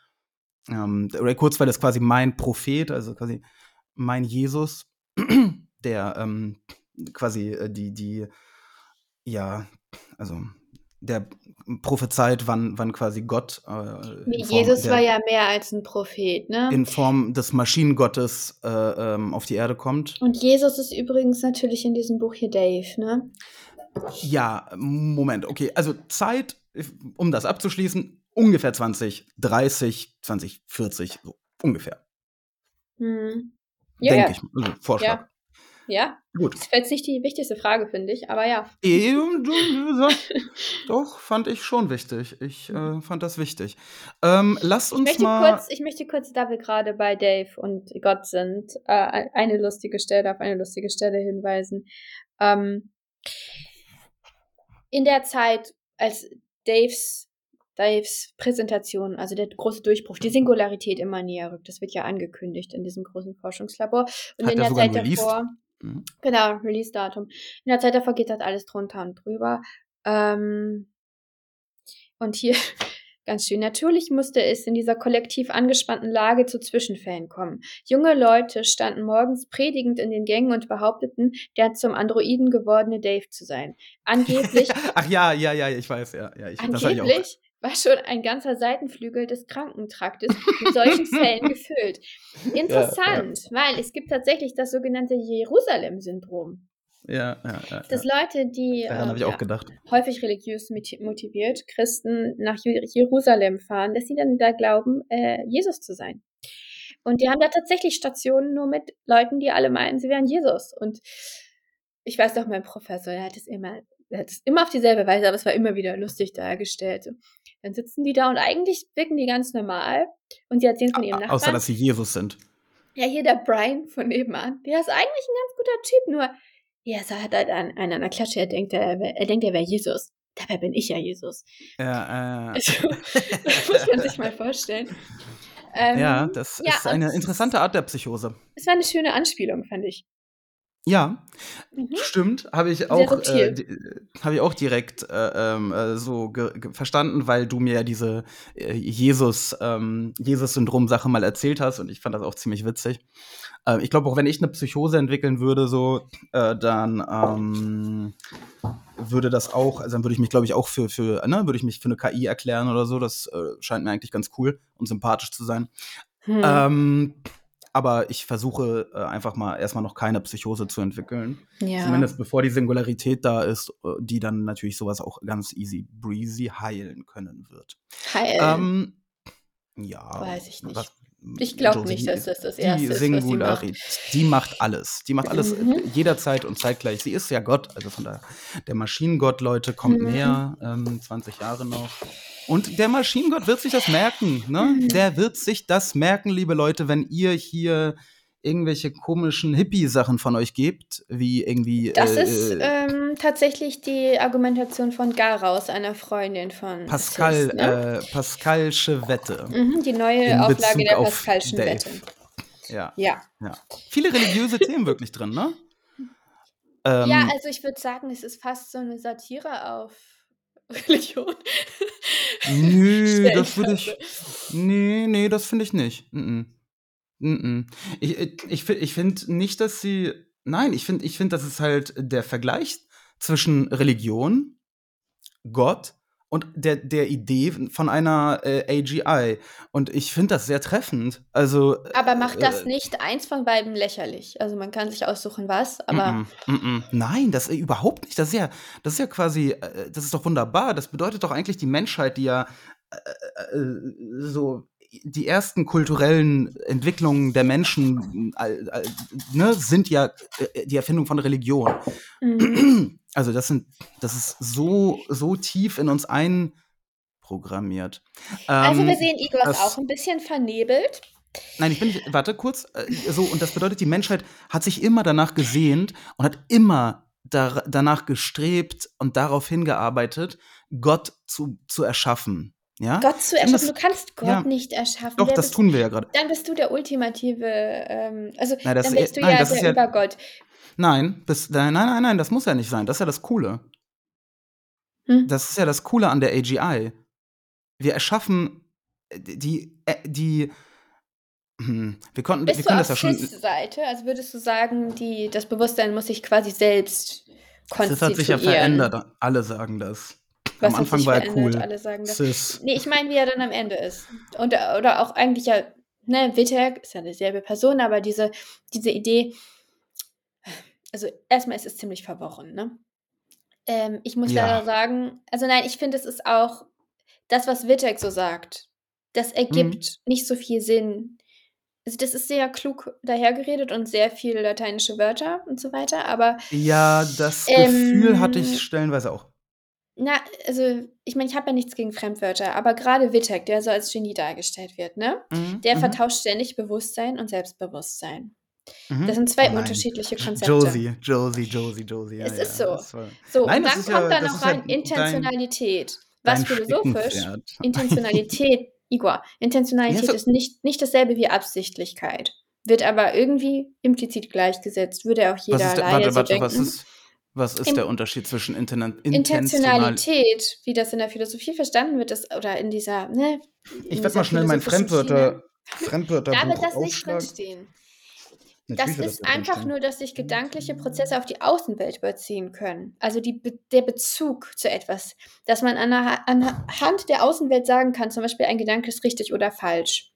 Ähm, Ray Kurzweil ist quasi mein Prophet, also quasi mein Jesus, der ähm, quasi äh, die, die, ja, also der prophezeit, wann, wann quasi Gott äh, Jesus der- war ja mehr als ein Prophet, ne? in Form des Maschinengottes äh, ähm, auf die Erde kommt. Und Jesus ist übrigens natürlich in diesem Buch hier Dave, ne? Ja, Moment, okay. Also Zeit, um das abzuschließen, ungefähr 2030, 2040, so ungefähr. Hm. Ja, Denke ja. ich. Also Vorschlag. Ja. Ja, Gut. das ist jetzt nicht die wichtigste Frage, finde ich, aber ja. Eh, Doch, fand ich schon wichtig. Ich äh, fand das wichtig. Ähm, lasst Ich uns möchte, mal. kurz, ich möchte kurz, da wir gerade bei Dave und Gott sind, äh, eine lustige Stelle, auf eine lustige Stelle hinweisen. Ähm, in der Zeit, als Daves, Daves Präsentation, also der große Durchbruch, die Singularität immer näher rückt, das wird ja angekündigt in diesem großen Forschungslabor. Und Hat in er der sogar Zeit davor, Mhm. Genau, Release-Datum. In der Zeit davor geht das alles drunter und drüber. Ähm, und hier ganz schön. Natürlich musste es in dieser kollektiv angespannten Lage zu Zwischenfällen kommen. Junge Leute standen morgens predigend in den Gängen und behaupteten, der zum Androiden gewordene Dave zu sein. Angeblich, Ach ja, ja, ja, ich weiß, ja. ja ich, angeblich war schon ein ganzer Seitenflügel des Krankentraktes mit solchen Fällen gefüllt. Interessant, weil es gibt tatsächlich das sogenannte Jerusalem-Syndrom. Ja, ja, ja. Dass ja. Leute, die ähm, ja, häufig religiös moti- motiviert, Christen nach Jerusalem fahren, dass sie dann da glauben, äh, Jesus zu sein. Und die haben da tatsächlich Stationen nur mit Leuten, die alle meinen, sie wären Jesus. Und ich weiß noch, mein Professor, der hat es immer, er hat es immer auf dieselbe Weise, aber es war immer wieder lustig dargestellt. Dann sitzen die da und eigentlich wirken die ganz normal und sie erzählen von ihrem Außer, Nachbarn. dass sie Jesus sind. Ja, hier der Brian von nebenan, der ist eigentlich ein ganz guter Typ, nur ja, er hat halt an, an einer Klatsche, er denkt, er, er denkt, er wäre Jesus. Dabei bin ich ja Jesus. Ja, äh, Also, das muss man sich mal vorstellen. Ähm, ja, das ja, ist eine interessante Art der Psychose. Es war eine schöne Anspielung, fand ich. Ja, Mhm. stimmt. Habe ich auch, äh, habe ich auch direkt äh, ähm, äh, so verstanden, weil du mir ja diese äh, Jesus, ähm, Jesus-Syndrom-Sache mal erzählt hast und ich fand das auch ziemlich witzig. Äh, ich glaube, auch wenn ich eine Psychose entwickeln würde, so, äh, dann ähm, würde das auch, also dann würde ich mich, glaube ich, auch für, für, ne, würde ich mich für eine KI erklären oder so. Das äh, scheint mir eigentlich ganz cool und sympathisch zu sein. Hm. Ähm, aber ich versuche äh, einfach mal erstmal noch keine Psychose zu entwickeln. ja. Zumindest bevor die Singularität da ist, äh, die dann natürlich sowas auch ganz easy breezy heilen können wird. Heil. Ähm, ja. Weiß ich nicht. Was, Ich glaube nicht, dass das das die Erste ist, was sie macht. Singularität, die macht alles. Die macht alles Mhm. jederzeit und zeitgleich. Sie ist ja Gott, also von daher, der Maschinengott, Leute, kommt Mhm. näher, ähm, 20 Jahre noch. Und der Maschinengott wird sich das merken, ne? Mhm. Der wird sich das merken, liebe Leute, wenn ihr hier irgendwelche komischen Hippie-Sachen von euch gebt, wie irgendwie Das äh, ist äh, ähm, tatsächlich die Argumentation von Garaus, einer Freundin von Pascal, Sis, ne? äh, Pascalsche Wette. mhm, die neue Auflage der auf Pascalschen Dave. Wette. Ja, Ja. ja. Viele religiöse Themen wirklich drin, ne? Ähm, ja, also ich würde sagen, es ist fast so eine Satire auf Religion. Nö, das würde ich. Stellenweise. Nee, nee, das finde ich nicht. Mm -mm. Mm ich ich, ich, fi- ich finde nicht, dass sie. Nein, ich finde, ich find, das ist halt der Vergleich zwischen Religion, Gott und der, der Idee von einer äh, AGI. Und ich finde das sehr treffend. Also. Aber macht das äh, nicht eins von beiden lächerlich? Also man kann sich aussuchen, was, aber Mm -mm, mm -mm. Nein, das äh, überhaupt nicht. Das ist ja, das ist ja quasi, äh, das ist doch wunderbar. Das bedeutet doch eigentlich die Menschheit, die ja äh, äh, so die ersten kulturellen Entwicklungen der Menschen äh, äh, ne, sind ja äh, die Erfindung von Religion. mhm. Also das sind, das ist so so tief in uns einprogrammiert. Also wir Ähm, sehen Igor das- auch ein bisschen vernebelt. Nein, ich bin nicht. Warte kurz. So, und das bedeutet, die Menschheit hat sich immer danach gesehnt und hat immer dar danach gestrebt und darauf hingearbeitet, Gott zu, zu erschaffen. Ja? Gott zu erschaffen. das- Du kannst Gott ja. nicht erschaffen. Doch, Wer das bist, tun wir ja gerade. dann bist du der ultimative, ähm, also Nein, das- dann bist du nein, ja der ja- Übergott. Nein, das, nein, nein, nein, das muss ja nicht sein. Das ist ja das Coole. Hm? Das ist ja das Coole an der AGI. Wir erschaffen äh, die, äh, die, hm, wir konnten, wir Bist du können auf das ja schon. Seite? Also würdest du sagen, die, das Bewusstsein muss sich quasi selbst Das hat sich ja konstituieren? verändert. Alle sagen das. Was Am Anfang war er cool. Alle sagen das. Nee, ich meine, wie er dann am Ende ist. Und, oder auch eigentlich ja, ne, Wittek ist ja dieselbe Person, aber diese, diese Idee, also erstmal ist es ziemlich verworren, ne? Ähm, ich muss Ja. leider sagen, also nein, ich finde, es ist auch das, was Wittek so sagt, das Mhm. ergibt nicht so viel Sinn. Also das ist sehr klug dahergeredet und sehr viele lateinische Wörter und so weiter, aber Ja, das Ähm, Gefühl hatte ich stellenweise auch. Na, also, ich meine, ich habe ja nichts gegen Fremdwörter, aber gerade Wittek, der so als Genie dargestellt wird, ne? Mhm, Der mhm, vertauscht ständig Bewusstsein und Selbstbewusstsein. mhm. Das sind zwei Oh unterschiedliche Konzepte. Josie, Josie, Josie, Josie. Ja, Es ja, ist so. war- So, Nein, und dann kommt ja- da noch rein dein- Intentionalität. Was dein philosophisch. Intentionalität, Igor, Intentionalität Ja, so- ist nicht, nicht dasselbe wie Absichtlichkeit. Wird aber irgendwie implizit gleichgesetzt. Würde auch jeder Was ist der, Laie warte, so denken. was ist, was ist Im- der Unterschied zwischen Intentional? Intentionalität, wie das in der Philosophie verstanden wird, ist, oder in dieser, ne, in Ich werde mal schnell mein Fremdwörter, Schiene, Fremdwörterbuch da wird das nicht drinstehen. Natürlich Das ist da einfach drinstehen. nur, dass sich gedankliche Prozesse auf die Außenwelt überziehen können. Also die, der Bezug zu etwas. Dass man anha- anhand der Außenwelt sagen kann, zum Beispiel ein Gedanke ist richtig oder falsch.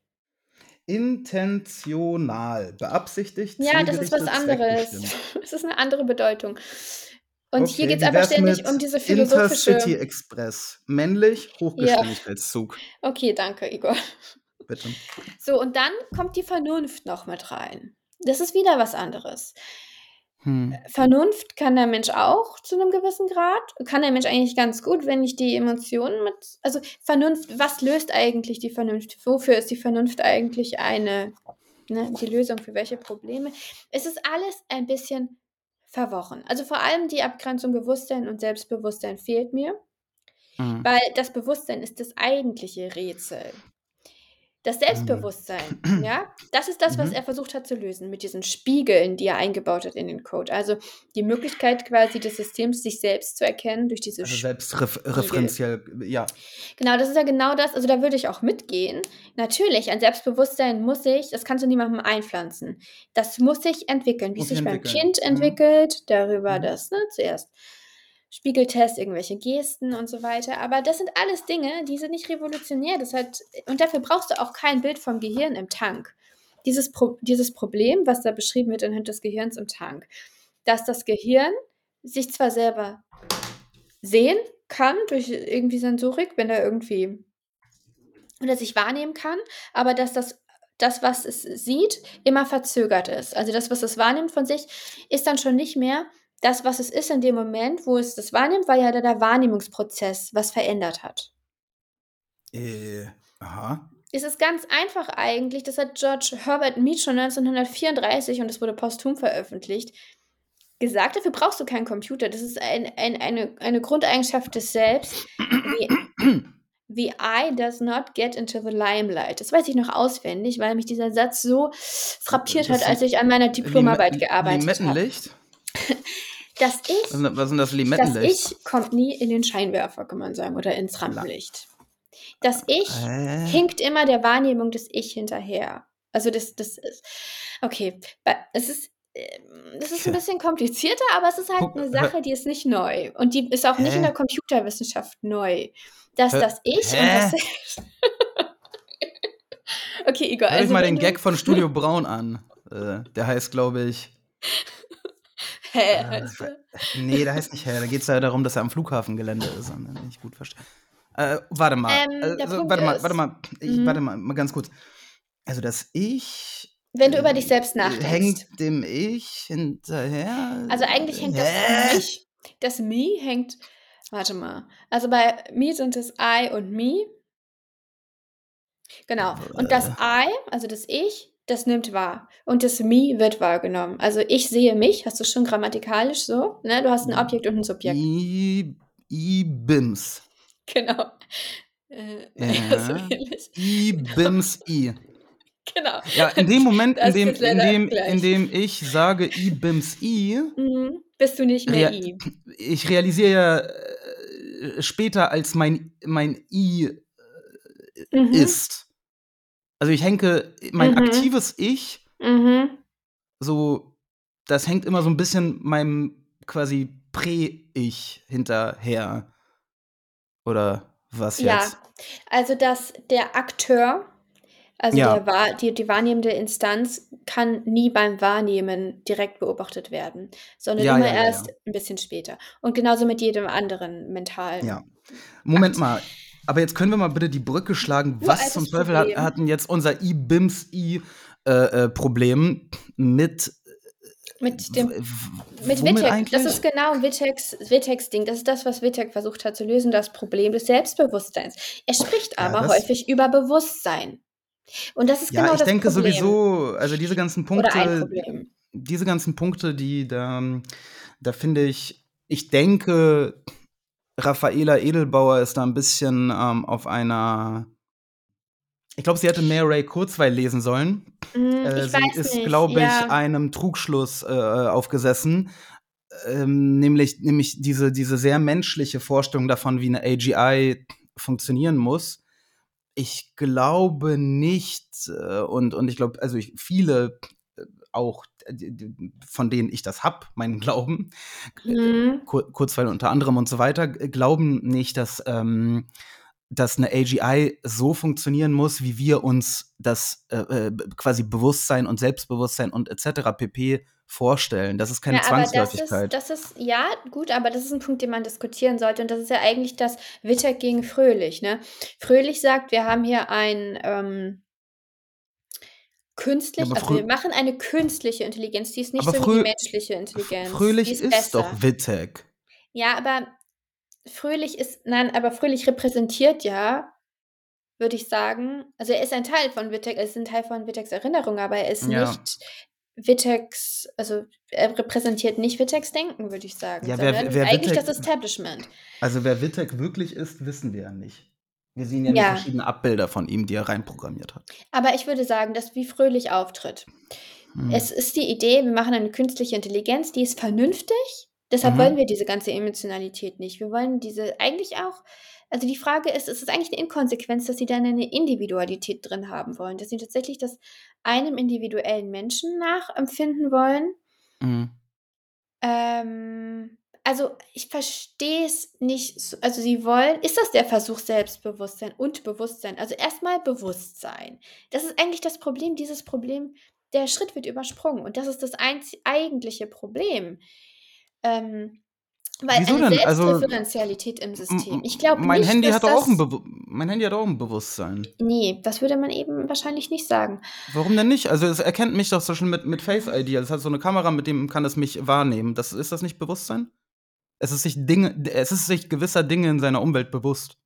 Intentional, beabsichtigt, Ja, das ist was anderes. Es ist eine andere Bedeutung. Und hier Okay, geht es wär's ständig um diese philosophische. Intercity Express, männlich, Hochgeschwindigkeitszug. Okay, danke, Igor. Bitte. So, und dann kommt die Vernunft noch mit rein. Das ist wieder was anderes. Hm. Vernunft kann der Mensch auch zu einem gewissen Grad. Kann der Mensch eigentlich ganz gut, wenn ich die Emotionen mit. Also Vernunft, was löst eigentlich die Vernunft? Wofür ist die Vernunft eigentlich eine, ne, die Lösung für welche Probleme? Es ist alles ein bisschen verworren. Also vor allem die Abgrenzung Bewusstsein und Selbstbewusstsein fehlt mir, Mhm. weil das Bewusstsein ist das eigentliche Rätsel. Das Selbstbewusstsein, ja, das ist das, was Mhm. er versucht hat zu lösen mit diesen Spiegeln, die er eingebaut hat in den Code. Also die Möglichkeit quasi des Systems, sich selbst zu erkennen durch diese Also selbstreferenziell, ja. Genau, das ist ja genau das. Also da würde ich auch mitgehen. Natürlich, ein Selbstbewusstsein muss sich, das kannst du niemandem einpflanzen. Das muss sich entwickeln, wie Muss es sich beim. Kind Mhm. entwickelt, darüber Mhm. das, ne, zuerst Spiegeltest, irgendwelche Gesten und so weiter. Aber das sind alles Dinge, die sind nicht revolutionär. Das hat, und dafür brauchst du auch kein Bild vom Gehirn im Tank. Dieses, Pro, dieses Problem, was da beschrieben wird anhand des Gehirns im Tank, dass das Gehirn sich zwar selber sehen kann durch irgendwie Sensorik, wenn er irgendwie oder sich wahrnehmen kann, aber dass das das, was es sieht, immer verzögert ist. Also das, was es wahrnimmt von sich, ist dann schon nicht mehr das, was es ist in dem Moment, wo es das wahrnimmt, weil ja der Wahrnehmungsprozess was verändert hat. Äh, aha. Es ist ganz einfach eigentlich, das hat George Herbert Mead schon 1934 und es wurde posthum veröffentlicht, gesagt, dafür brauchst du keinen Computer. Das ist ein, ein, eine, eine Grundeigenschaft des Selbst. Wie, The eye does not get into the limelight. Das weiß ich noch auswendig, weil mich dieser Satz so frappiert Das hat, als ich an meiner Diplomarbeit gearbeitet habe. Limettenlicht? Das Ich, Was sind, das Limettenlicht? Ich kommt nie in den Scheinwerfer, kann man sagen, oder ins Rampenlicht. Das Ich Äh? hinkt immer der Wahrnehmung des Ich hinterher. Also das, das ist, okay, es ist, ähm, das ist ein bisschen komplizierter, aber es ist halt eine Sache, die ist nicht neu. Und die ist auch nicht in Hä? der Computerwissenschaft neu. Dass das Ich und Hä? das Okay, Igor, Hör also mal wenn den Gag von Studio Braun an. Äh, der heißt, glaube ich. Hä, Äh, nee, der heißt nicht Hä. Da geht es ja darum, dass er am Flughafengelände ist. Und wenn ich gut verstehe. Äh, warte mal. Ähm, der also, warte mal, warte mal. Ich, Mhm. Warte mal, mal ganz kurz. Also das Ich Wenn du über dich selbst nachdenkst. hängt dem Ich hinterher. Also eigentlich hängt das Hä? mich, das Me hängt, warte mal. Also bei Me sind es I und Me. Genau. Und das I, also das Ich, das nimmt wahr. Und das Me wird wahrgenommen. Also ich sehe mich, hast du schon grammatikalisch so, ne? Du hast ein Objekt und ein Subjekt. I, I-Bims. Genau. Äh, naja, so Ja. ähnlich. I-Bims I. Genau. Ja, in dem Moment, in dem, in, dem, in dem ich sage I, Mhm. Bist du nicht mehr I. ich realisiere ja äh, später, als mein, mein I Mhm. ist. Also ich henke, mein Mhm. aktives Ich, Mhm. so, das hängt immer so ein bisschen meinem quasi Prä-Ich hinterher. Oder was Ja, jetzt? also dass der Akteur, also Ja. der, die, die wahrnehmende Instanz, kann nie beim Wahrnehmen direkt beobachtet werden, sondern Ja, immer ja, ja, erst ja. ein bisschen später. Und genauso mit jedem anderen mentalen. Ja. Moment Akt. mal. Aber jetzt können wir mal bitte die Brücke schlagen. Was zum Teufel hat, hatten jetzt unser I-Bims-I-Problem mit, Mit dem w- mit womit Wittek. eigentlich? Das ist genau Witteks Ding. Das ist das, was Wittek versucht hat zu lösen, das Problem des Selbstbewusstseins. Er spricht Ja, aber das- häufig über Bewusstsein. Und das ist ja, genau ich das denke Problem. sowieso, also diese ganzen Punkte, diese ganzen Punkte, die da, da finde ich, ich denke, Raffaela Edelbauer ist da ein bisschen ähm, auf einer. Ich glaube, sie hätte mehr Ray Kurzweil lesen sollen. Hm, Äh, sie ist, glaube ich, ja. einem Trugschluss äh, aufgesessen. Ähm, nämlich, nämlich diese, diese sehr menschliche Vorstellung davon, wie eine AGI funktionieren muss. Ich glaube nicht, äh, und, und ich glaube, also ich, viele äh, auch, von denen ich das hab, meinen Glauben, Hm. Kur Kurzweil unter anderem und so weiter, glauben nicht, dass, ähm, dass eine AGI so funktionieren muss, wie wir uns das äh, äh, quasi Bewusstsein und Selbstbewusstsein und etc. pp. vorstellen. Das ist keine Ja, aber das Zwangsläufigkeit. ist, das ist, ja, gut, aber das ist ein Punkt, den man diskutieren sollte. Und das ist ja eigentlich das Wittek gegen Fröhlich. Ne? Fröhlich sagt, wir haben hier ein ähm, künstlich, Ja, also wir machen eine künstliche Intelligenz, die ist nicht so wie die menschliche Intelligenz. Fröhlich ist, ist, doch Wittek. Ja, aber Fröhlich ist, nein, aber Fröhlich repräsentiert ja, würde ich sagen, also er ist ein Teil von Wittek, er ist ein Teil von Witteks Erinnerung, aber er ist Ja. nicht Witteks, also er repräsentiert nicht Witteks Denken, würde ich sagen, Ja, wer- wer eigentlich Wittek- das Establishment. Also wer Wittek wirklich ist, wissen wir ja nicht. Wir sehen ja, Ja. verschiedene Abbilder von ihm, die er reinprogrammiert hat. Aber ich würde sagen, dass wie Fröhlich auftritt. Hm. Es ist die Idee, wir machen eine künstliche Intelligenz, die ist vernünftig. Deshalb Mhm. wollen wir diese ganze Emotionalität nicht. Wir wollen diese eigentlich auch, also die Frage ist, es ist eigentlich eine Inkonsequenz, dass sie dann eine Individualität drin haben wollen, dass sie tatsächlich das einem individuellen Menschen nachempfinden wollen. Mhm. Ähm, also ich verstehe es nicht. so- Also sie wollen, ist das der Versuch Selbstbewusstsein und Bewusstsein? Also erstmal Bewusstsein. Das ist eigentlich das Problem, dieses Problem, der Schritt wird übersprungen und das ist das einz eigentliche Problem. Ähm, Weil Wieso eine denn? Also, Selbstreferenzialität im System. Ich glaube mein nicht, Handy hat auch ein mein Handy hat auch ein Bewusstsein. Nee, das würde man eben wahrscheinlich nicht sagen. Warum denn nicht? Also es erkennt mich doch so schon mit, mit Face ID. Es hat so eine Kamera, mit dem kann es mich wahrnehmen. Das, ist das nicht Bewusstsein? Es ist sich Dinge, es ist sich gewisser Dinge in seiner Umwelt bewusst.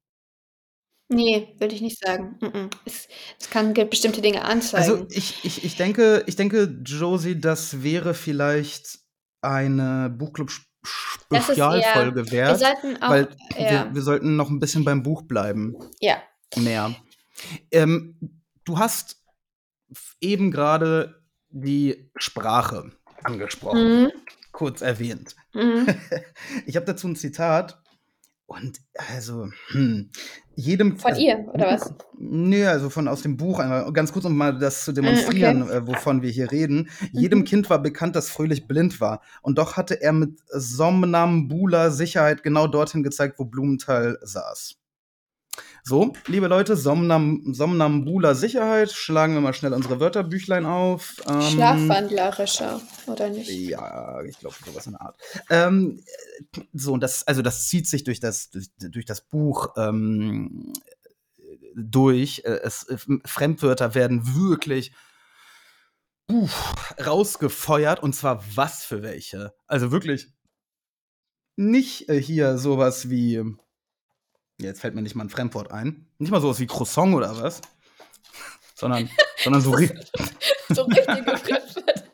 Nee, würde ich nicht sagen. Es, es kann bestimmte Dinge Also anzeigen. ich, ich, ich denke, ich denke, Josie, das wäre vielleicht eine. Buchclub-Spezialfolge Wir wert, sollten auch. weil wir, Ja. wir sollten noch ein bisschen beim Buch bleiben. Ja. Mehr. Ähm, du hast eben gerade die Sprache angesprochen, Mhm. Kurz erwähnt. Mhm. Ich habe dazu ein Zitat und also hm, jedem Von also, ihr, oder was? Nö, also von aus dem Buch, einmal ganz kurz, um mal das zu Mm, demonstrieren, okay. äh, wovon wir hier reden. Jedem Mhm. Kind war bekannt, dass Fröhlich blind war. Und doch hatte er mit somnambuler Sicherheit genau dorthin gezeigt, wo Blumenthal saß. So, liebe Leute, Somnam somnambuler Sicherheit, schlagen wir mal schnell unsere Wörterbüchlein auf. Ähm, Schlafwandlerischer, oder nicht? ja, ich glaube, sowas in der Art. Ähm, äh, so, und das, also das zieht sich durch das, durch, durch das Buch ähm, durch. Äh, Es, äh, Fremdwörter werden wirklich puh, rausgefeuert und zwar was für welche. Also wirklich nicht äh, hier sowas wie, jetzt fällt mir nicht mal ein Fremdwort ein, nicht mal sowas wie Croissant oder was, sondern, sondern so, ri- So richtige Fremdwörter.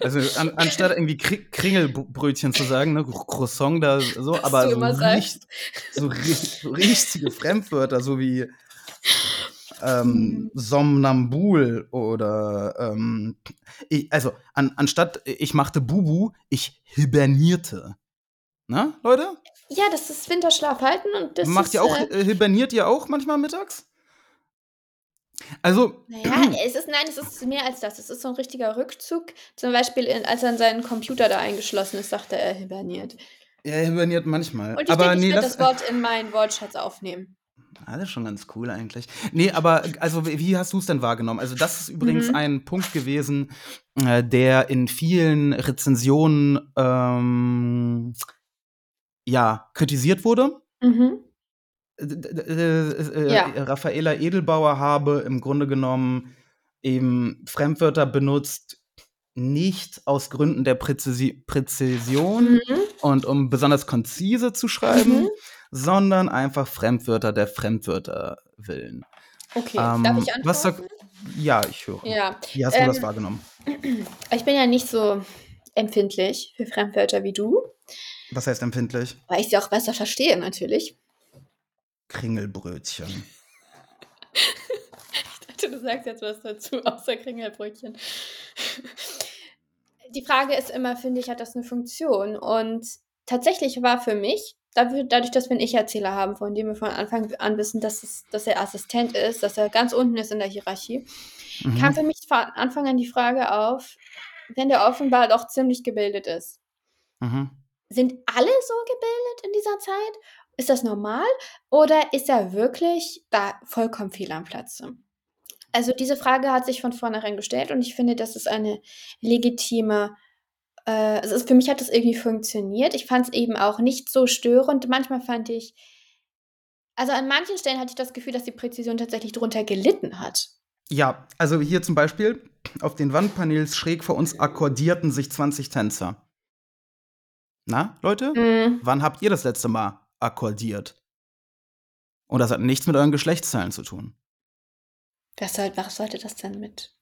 also an, anstatt irgendwie Kri Kringelbrötchen zu sagen, ne, Croissant da so, aber so, richt, so, so richtige Fremdwörter, so wie ähm, Somnambul oder ähm, ich, also an, anstatt ich machte Bubu, ich hibernierte. Na, Leute? Ja, das ist Winterschlaf halten und das Macht ist. ihr auch, Äh, äh, hiberniert ihr auch manchmal mittags? Also, naja, es ist, nein, es ist mehr als das. Es ist so ein richtiger Rückzug. Zum Beispiel, in, als er in seinen Computer da eingeschlossen ist, sagte er hiberniert. er hiberniert manchmal. Und ich aber denke, ich nee, werde das Wort in meinen Wortschatz aufnehmen. Ah, das ist schon ganz cool eigentlich. Nee, aber also wie wie hast du es denn wahrgenommen? Also das ist übrigens Mhm. ein Punkt gewesen, äh, der in vielen Rezensionen ähm, ja kritisiert wurde. Mhm. Äh, äh, Ja. Raffaela Edelbauer habe im Grunde genommen eben Fremdwörter benutzt, nicht aus Gründen der Präzisi Präzision Mhm. und um besonders konzise zu schreiben, Mhm. sondern einfach Fremdwörter der Fremdwörter willen. Okay, Ähm, darf ich was antworten? ja, ich höre. Ja, Wie hast du das ähm, wahrgenommen? ich bin ja nicht so empfindlich für Fremdwörter wie du, Was heißt empfindlich? weil ich sie auch besser verstehe natürlich. Kringelbrötchen. Ich dachte, du sagst jetzt was dazu, außer Kringelbrötchen. Die Frage ist immer, finde ich, hat das eine Funktion? Und tatsächlich war für mich, dadurch, dass wir einen Ich-Erzähler haben, von dem wir von Anfang an wissen, dass, es, dass er Assistent ist, dass er ganz unten ist in der Hierarchie, Mhm. kam für mich von Anfang an die Frage auf, wenn der offenbar doch ziemlich gebildet ist. Mhm. Sind alle so gebildet in dieser Zeit? Ist das normal? Oder ist er wirklich da vollkommen fehl am Platze? Also diese Frage hat sich von vornherein gestellt und ich finde, das ist eine legitime, äh, es ist, für mich hat das irgendwie funktioniert. Ich fand es eben auch nicht so störend. Manchmal fand ich, also an manchen Stellen hatte ich das Gefühl, dass die Präzision tatsächlich drunter gelitten hat. Ja, also hier zum Beispiel auf den Wandpanels schräg vor uns akkordierten sich 20 Tänzer. Na, Leute? Mhm. Wann habt ihr das letzte Mal akkordiert? Und das hat nichts mit euren Geschlechtsteilen zu tun. Was, soll, was sollte das denn mit?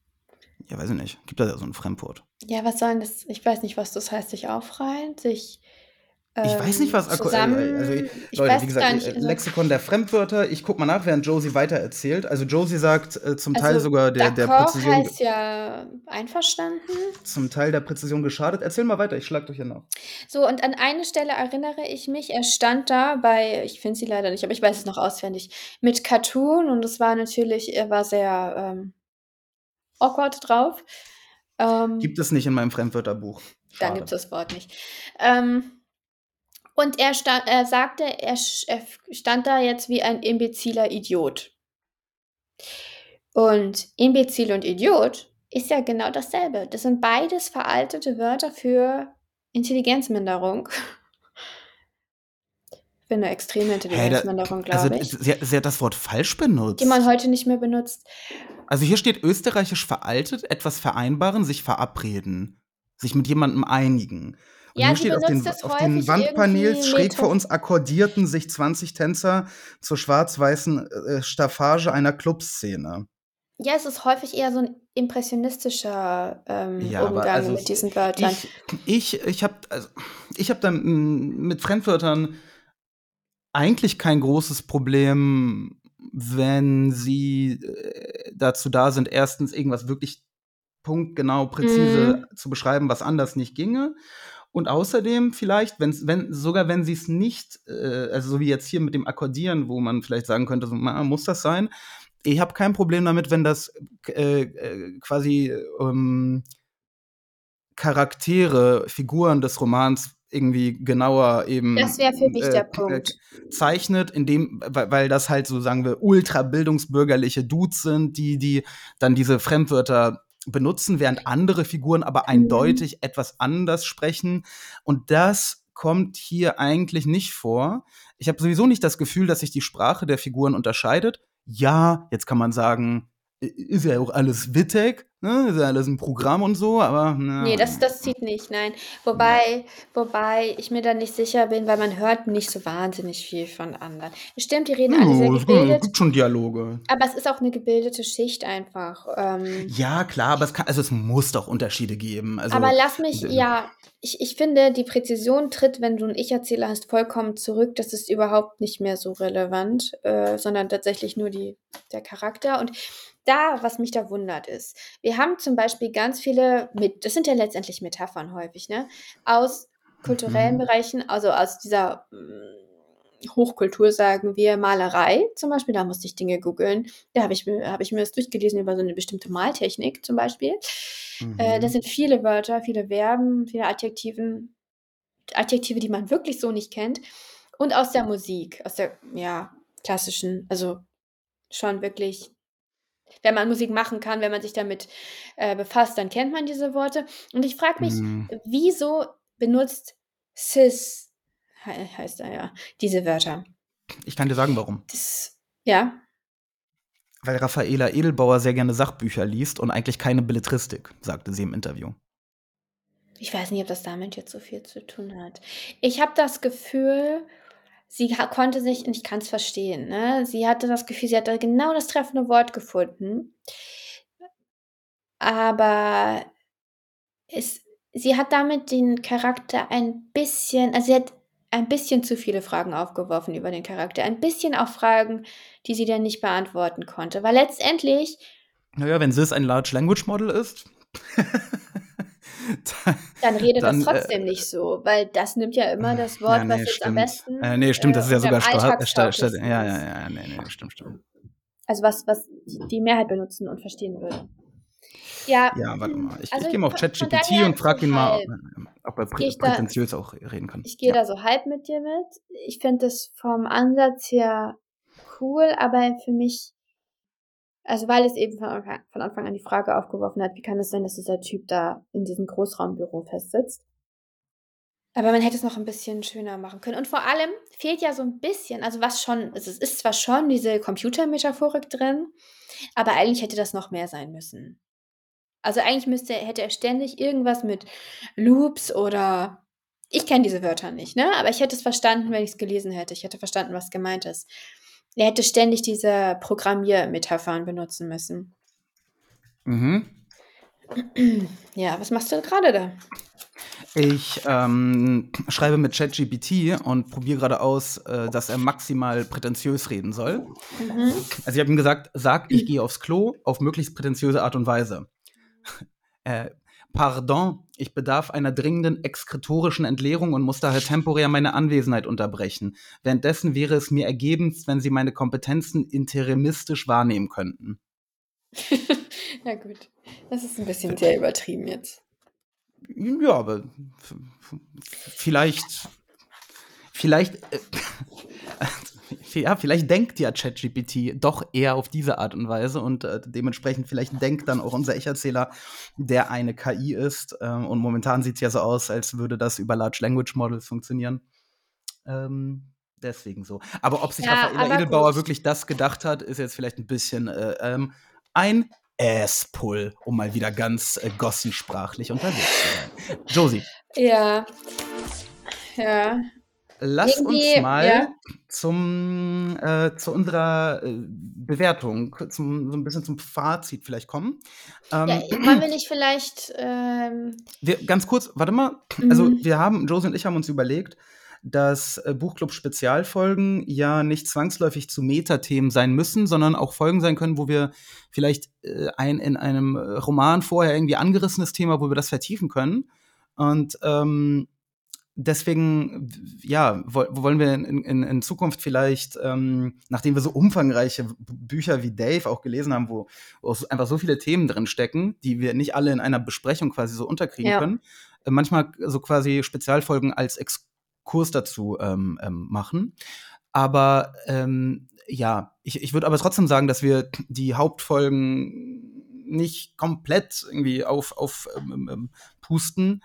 Ja, weiß ich nicht. Gibt da ja so ein Fremdwort. Ja, was soll denn das? Ich weiß nicht, was das heißt, sich aufreihen, sich. Ich weiß nicht, was ähm, zusammen. also, ich Leute, weiß wie gesagt, nicht. äh, Also, Lexikon der Fremdwörter. Ich guck mal nach, während Josie weiter erzählt. Also Josie sagt äh, zum Teil also sogar der, der Präzision, heißt ja einverstanden. zum Teil der Präzision geschadet. Erzähl mal weiter, ich schlag durch hier noch. So, und an eine Stelle erinnere ich mich, er stand da bei, ich finde sie leider nicht, aber ich weiß es noch auswendig, mit Cartoon und es war natürlich, er war sehr ähm, awkward drauf. Ähm, Gibt es nicht in meinem Fremdwörterbuch. Dann Schade. gibt es das Wort nicht. Ähm, und er, stand, er sagte, er, er stand da jetzt wie ein imbeziler Idiot. Und imbezil und Idiot ist ja genau dasselbe. Das sind beides veraltete Wörter für Intelligenzminderung. bin eine extreme da, Intelligenzminderung, also glaube ich, sie, sie hat das Wort falsch die man benutzt. heute nicht mehr benutzt. Also hier steht österreichisch veraltet, etwas vereinbaren, sich verabreden, sich mit jemandem einigen. Und Ja, hier steht auf den, auf den Wandpanels schräg vor uns akkordierten sich 20 Tänzer zur schwarz-weißen äh, Staffage einer Clubszene. Ja, es ist häufig eher so ein impressionistischer ähm, Ja, Umgang also mit diesen Wörtern. Ich, ich, ich habe also, ich hab da mm, mit Fremdwörtern eigentlich kein großes Problem, wenn sie äh, dazu da sind, erstens irgendwas wirklich punktgenau, präzise zu beschreiben, was anders nicht ginge. Und außerdem vielleicht, wenn's, wenn, sogar wenn sie es nicht, äh, also so wie jetzt hier mit dem Akkordieren, wo man vielleicht sagen könnte, so, na, muss das sein? Ich habe kein Problem damit, wenn das äh, äh, quasi ähm, Charaktere, Figuren des Romans irgendwie genauer eben Das wäre für mich äh, der Punkt. zeichnet, indem, weil, weil das halt so, sagen wir, ultra bildungsbürgerliche Dudes sind, die, die dann diese Fremdwörter benutzen, während andere Figuren aber eindeutig etwas anders sprechen. Und das kommt hier eigentlich nicht vor. Ich habe sowieso nicht das Gefühl, dass sich die Sprache der Figuren unterscheidet. Ja, jetzt kann man sagen, ist ja auch alles Wittek, ne? ist ja alles ein Programm und so, aber na, Nee, das, das zieht nicht, nein. Wobei, wobei ich mir da nicht sicher bin, weil man hört nicht so wahnsinnig viel von anderen. Stimmt, die reden alle sehr Ja, es gebildet, gibt schon Dialoge. aber es ist auch eine gebildete Schicht einfach. Ähm, Ja, klar, aber es, kann, also es muss doch Unterschiede geben. Also, aber lass mich, d- ja, ich, ich finde, die Präzision tritt, wenn du einen Ich-Erzähler hast, vollkommen zurück. Das ist überhaupt nicht mehr so relevant, äh, sondern tatsächlich nur die, der Charakter. Und da, was mich da wundert, ist, wir haben zum Beispiel ganz viele, mit, das sind ja letztendlich Metaphern häufig, ne? Aus kulturellen Mhm. Bereichen, also aus dieser mm, Hochkultur, sagen wir, Malerei zum Beispiel, da musste ich Dinge googeln. Da habe ich, mir- habe ich mir das durchgelesen über so eine bestimmte Maltechnik zum Beispiel. Äh, Mhm. das sind viele Wörter, viele Verben, viele Adjektiven, Adjektive, die man wirklich so nicht kennt. Und aus der Musik, aus der, ja, klassischen, also schon wirklich, wenn man Musik machen kann, wenn man sich damit äh, befasst, dann kennt man diese Worte. Und ich frage mich, Mhm. wieso benutzt Cis, he heißt er ja, diese Wörter? Ich kann dir sagen, warum. Das, ja, Weil Raffaela Edelbauer sehr gerne Sachbücher liest und eigentlich keine Belletristik, sagte sie im Interview. Ich weiß nicht, ob das damit jetzt so viel zu tun hat. Ich habe das Gefühl, sie konnte sich und ich kann es verstehen, ne? Sie hatte das Gefühl, sie hat da genau das treffende Wort gefunden. Aber es sie hat damit den Charakter ein bisschen also, sie hat ein bisschen zu viele Fragen aufgeworfen über den Charakter. Ein bisschen auch Fragen, die sie dann nicht beantworten konnte. Weil letztendlich Naja, wenn Sis ein Large Language Model ist, dann, Dann redet dann, das trotzdem nicht so, weil das nimmt ja immer das ja, Wort, nee, was jetzt am stimmt. besten Äh, nee, stimmt, das ist ja und sogar Stra- Sta- alltagstauglichsten ja, ja, ja, nee, nee, stimmt, stimmt. Also was, was die Mehrheit benutzen und verstehen würde. Ja, Ja, warte mal. Ich, also ich gehe mal auf ChatGPT und frage ihn mal, ob er prä da- auch reden kann. Ich gehe ja. da so halb mit dir mit. Ich finde das vom Ansatz her cool, aber für mich, also weil es eben von Anfang, an die Frage aufgeworfen hat, wie kann es sein, dass dieser Typ da in diesem Großraumbüro festsitzt? Aber man hätte es noch ein bisschen schöner machen können. Und vor allem fehlt ja so ein bisschen, also was schon, es ist zwar schon diese Computermetaphorik drin, aber eigentlich hätte das noch mehr sein müssen. Also eigentlich müsste, hätte er ständig irgendwas mit Loops oder ich kenne diese Wörter nicht, ne? Aber ich hätte es verstanden, wenn ich es gelesen hätte. Ich hätte verstanden, was gemeint ist. Er hätte ständig diese Programmiermetaphern benutzen müssen. Mhm. Ja, was machst du gerade da? Ich ähm, schreibe mit ChatGPT und probiere gerade aus, äh, dass er maximal prätentiös reden soll. Mhm. Also ich habe ihm gesagt, sag, ich gehe aufs Klo auf möglichst prätentiöse Art und Weise. äh, pardon, ich bedarf einer dringenden exkretorischen Entleerung und muss daher temporär meine Anwesenheit unterbrechen. Währenddessen wäre es mir ergebenst, wenn Sie meine Kompetenzen interimistisch wahrnehmen könnten. ja, gut. Das ist ein bisschen sehr übertrieben jetzt. Ja, aber vielleicht, vielleicht, äh, ja, vielleicht denkt ja ChatGPT doch eher auf diese Art und Weise und äh, dementsprechend vielleicht denkt dann auch unser Ich-Erzähler, der eine KI ist. ähm, und momentan sieht es ja so aus, als würde das über Large Language Models funktionieren. Ähm, deswegen so. Aber ob sich Ja, Raffaella Edelbauer gut. wirklich das gedacht hat, ist jetzt vielleicht ein bisschen äh, ähm, ein Asspull, um mal wieder ganz äh, gossensprachlich unterwegs zu sein. Josie, Ja. Ja. Lass uns mal ja. zum, äh, zu unserer äh, Bewertung, zum, so ein bisschen zum Fazit vielleicht kommen. Ähm, ja. Wollen wir nicht vielleicht. Ähm, Wir, ganz kurz, warte mal. Also, Mhm. wir haben, Josie und ich haben uns überlegt, dass äh, Buchclub-Spezialfolgen ja nicht zwangsläufig zu Metathemen sein müssen, sondern auch Folgen sein können, wo wir vielleicht äh, ein in einem äh, Roman vorher irgendwie angerissenes Thema, wo wir das vertiefen können. Und ähm, deswegen, ja, woll- wollen wir in, in, in Zukunft vielleicht, ähm, nachdem wir so umfangreiche Bücher wie Dave auch gelesen haben, wo, wo einfach so viele Themen drin stecken, die wir nicht alle in einer Besprechung quasi so unterkriegen Ja. können, äh, manchmal so quasi Spezialfolgen als Exkurs dazu ähm, ähm, machen. Aber ähm, ja, ich, ich würde aber trotzdem sagen, dass wir die Hauptfolgen nicht komplett irgendwie auf, auf ähm, ähm, pusten.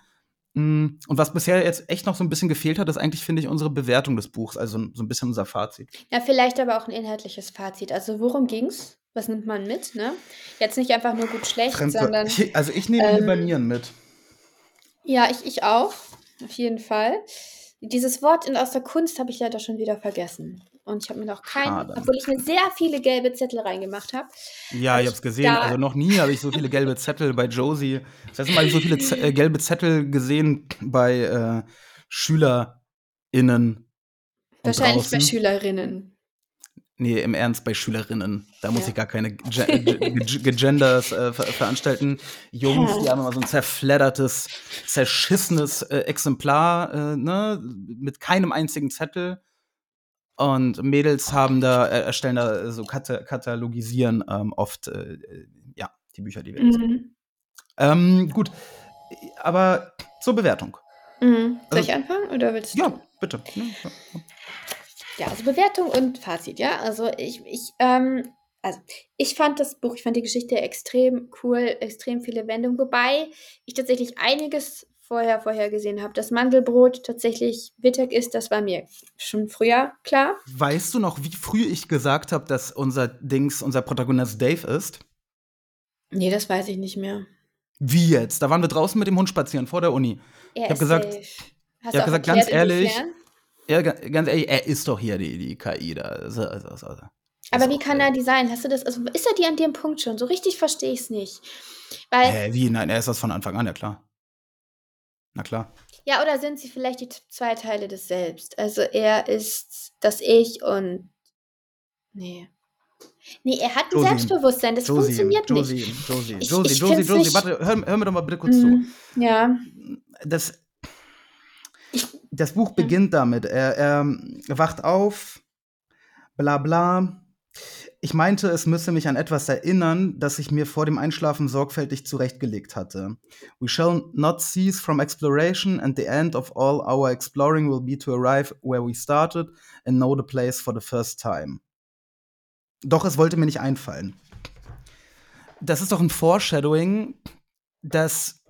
Mm, Und was bisher jetzt echt noch so ein bisschen gefehlt hat, ist eigentlich, finde ich, unsere Bewertung des Buchs, also so ein bisschen unser Fazit. ja, vielleicht aber auch ein inhaltliches Fazit. Also, worum ging's? Was nimmt man mit, ne? Jetzt nicht einfach nur gut schlecht, Fremdwör- sondern. ich, also ich nehme ähm, lieber Nieren mit. Ja, ich, ich auch. Auf jeden Fall. Dieses Wort in, aus der Kunst habe ich leider schon wieder vergessen. Und ich habe mir noch kein, Schade. obwohl ich mir sehr viele gelbe Zettel reingemacht habe. Ja, ich ich hab's gesehen. Also noch nie habe ich so viele gelbe Zettel bei Josie. Das letzte Mal habe ich so viele Z äh, gelbe Zettel gesehen bei äh, SchülerInnen. Wahrscheinlich bei. Schülerinnen. Nee, im Ernst, bei Schülerinnen. Da muss Ja. ich gar keine Ge Ge Ge Gegenders äh, ver veranstalten. Jungs, die haben immer so ein zerfleddertes, zerschissenes äh, Exemplar, äh, ne, mit keinem einzigen Zettel. Und Mädels haben da, äh, erstellen da äh, so kata katalogisieren ähm, oft, äh, ja, die Bücher, die wir lesen. Mhm. Ähm, gut, aber zur Bewertung. Mhm. Soll Also- ich anfangen oder willst du? Ja, bitte. Ja, also Bewertung und Fazit, ja. Also ich, ich, ähm, also ich fand das Buch, ich fand die Geschichte extrem cool, extrem viele Wendungen, wobei ich tatsächlich einiges vorher vorher gesehen habe. Das Mandelbrot tatsächlich Wittek ist, das war mir schon früher klar. Weißt du noch, wie früh ich gesagt habe, dass unser Dings, unser Protagonist Dave ist? Nee, das weiß ich nicht mehr. Wie jetzt? Da waren wir draußen mit dem Hund spazieren vor der Uni. Er hab ist gesagt- ich hab gesagt, ganz ehrlich? Ja, ga- ganz ehrlich, er ist doch hier die, die KI da. So, so, so. Aber wie kann er die sein? Hast du das? Also ist er die an dem Punkt schon? So richtig verstehe ich es nicht. Weil, Hä, wie? Nein, er ist das von Anfang an, ja klar. Na klar. ja, oder sind sie vielleicht die zwei Teile des Selbst? Also er ist das Ich und. Nee. Nee, er hat ein Josie, Selbstbewusstsein, das Josie, funktioniert Josie, nicht. Josie, Ich- Josie, ich Josie, Josie, warte, hör, hör mir doch mal bitte kurz zu. Mhm. Ja. Das, das Buch beginnt damit. Er, er wacht auf, bla bla. Ich meinte, es müsse mich an etwas erinnern, das ich mir vor dem Einschlafen sorgfältig zurechtgelegt hatte. We shall not cease from exploration, and the end of all our exploring will be to arrive where we started and know the place for the first time. Doch es wollte mir nicht einfallen. Das ist doch ein Foreshadowing, das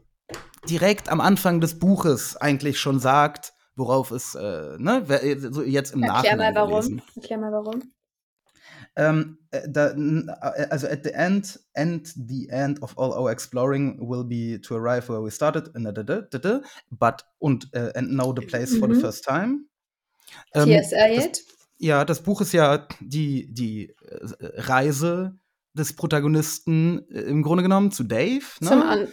direkt am Anfang des Buches eigentlich schon sagt, worauf es, äh, ne, jetzt im Erklär Nachhinein mal warum. Erklär mal warum. Ähm, äh, da, n- äh, also at the end, and the end of all our exploring will be to arrive where we started, äh, da, da, da, da, da, but und äh, and know the place for the Mhm. first time. Ähm, T.S. das, ja, das Buch ist ja die, die äh, Reise des Protagonisten äh, im Grunde genommen zu Dave. Ne? Zum An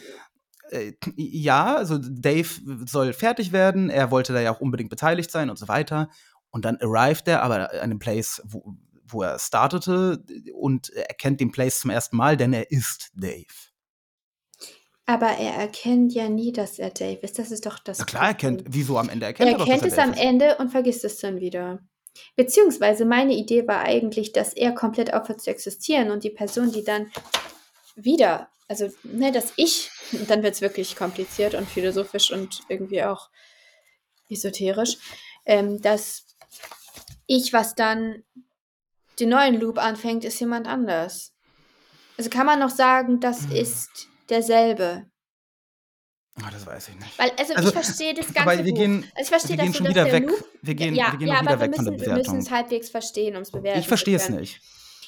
äh, ja, also Dave soll fertig werden, er wollte da ja auch unbedingt beteiligt sein und so weiter. Und dann arrived er aber an dem Place, wo, wo er startete und er kennt den Place zum ersten Mal, denn er ist Dave. aber er erkennt ja nie, dass er Dave ist. Das ist doch das. Na klar, er kennt, wieso am Ende erkennt er, Er doch, kennt dass es am ist. Ende und vergisst es dann wieder. Beziehungsweise meine Idee war eigentlich, dass er komplett aufhört zu existieren und die Person, die dann wieder, also ne, das Ich, und dann wird es wirklich kompliziert und philosophisch und irgendwie auch esoterisch, ähm, das Ich, was dann den neuen Loop anfängt, ist jemand anders. Also kann man noch sagen, das Hm. ist derselbe. Ah, das weiß ich nicht. Weil, also, Also, ich verstehe das ganze aber wir gehen- also ich verstehe, wir gehen schon wieder der weg. Loop, Wir gehen- ja, wir gehen ja, wieder aber weg wir von der müssen, wir müssen es Bewertung. halbwegs verstehen, um es bewerten Ich verstehe es nicht.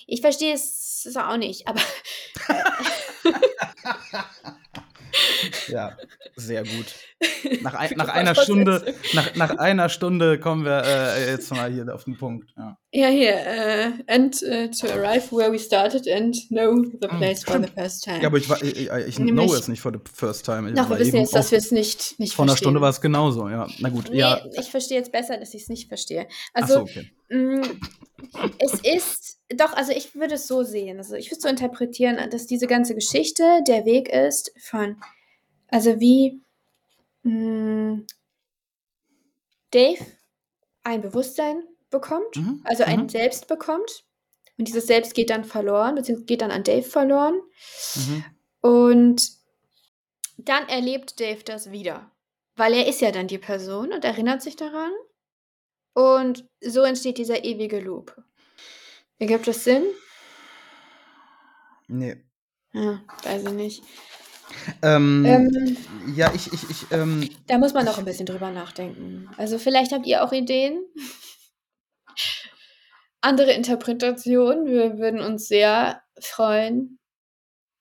Ich verstehe es auch nicht, aber Ja, sehr gut. Nach, ein, nach einer Stunde, nach, nach einer Stunde kommen wir äh, jetzt mal hier auf den Punkt. Ja. ja, hier, äh, and uh, to arrive where we started and know the place for the first time. Ja, aber ich, war- ich, ich, ich Nämlich- know es nicht for the first time. Ich Doch, wir wissen jetzt, dass wir es nicht, nicht Vor einer. Stunde war es genauso, ja. Na gut, Nee, ja. ich verstehe jetzt besser, dass ich es nicht verstehe. Also, so, okay. mh, es ist, doch, also ich würde es so sehen. Also ich würde es so interpretieren, dass diese ganze Geschichte der Weg ist von, also wie mh, Dave ein Bewusstsein bekommt, Mhm, also ein mhm. Selbst bekommt. Und dieses Selbst geht dann verloren, beziehungsweise geht dann an Dave verloren. Mhm. Und dann erlebt Dave das wieder. Weil er ist ja dann die Person und erinnert sich daran. Und so entsteht dieser ewige Loop. Ergibt das Sinn? Nee. Ja, weiß ich nicht. Ähm, Ähm, ja, ich, ich, ich, ähm, da muss man noch ein bisschen drüber nachdenken. Also vielleicht habt ihr auch Ideen. Andere Interpretationen. Wir würden uns sehr freuen,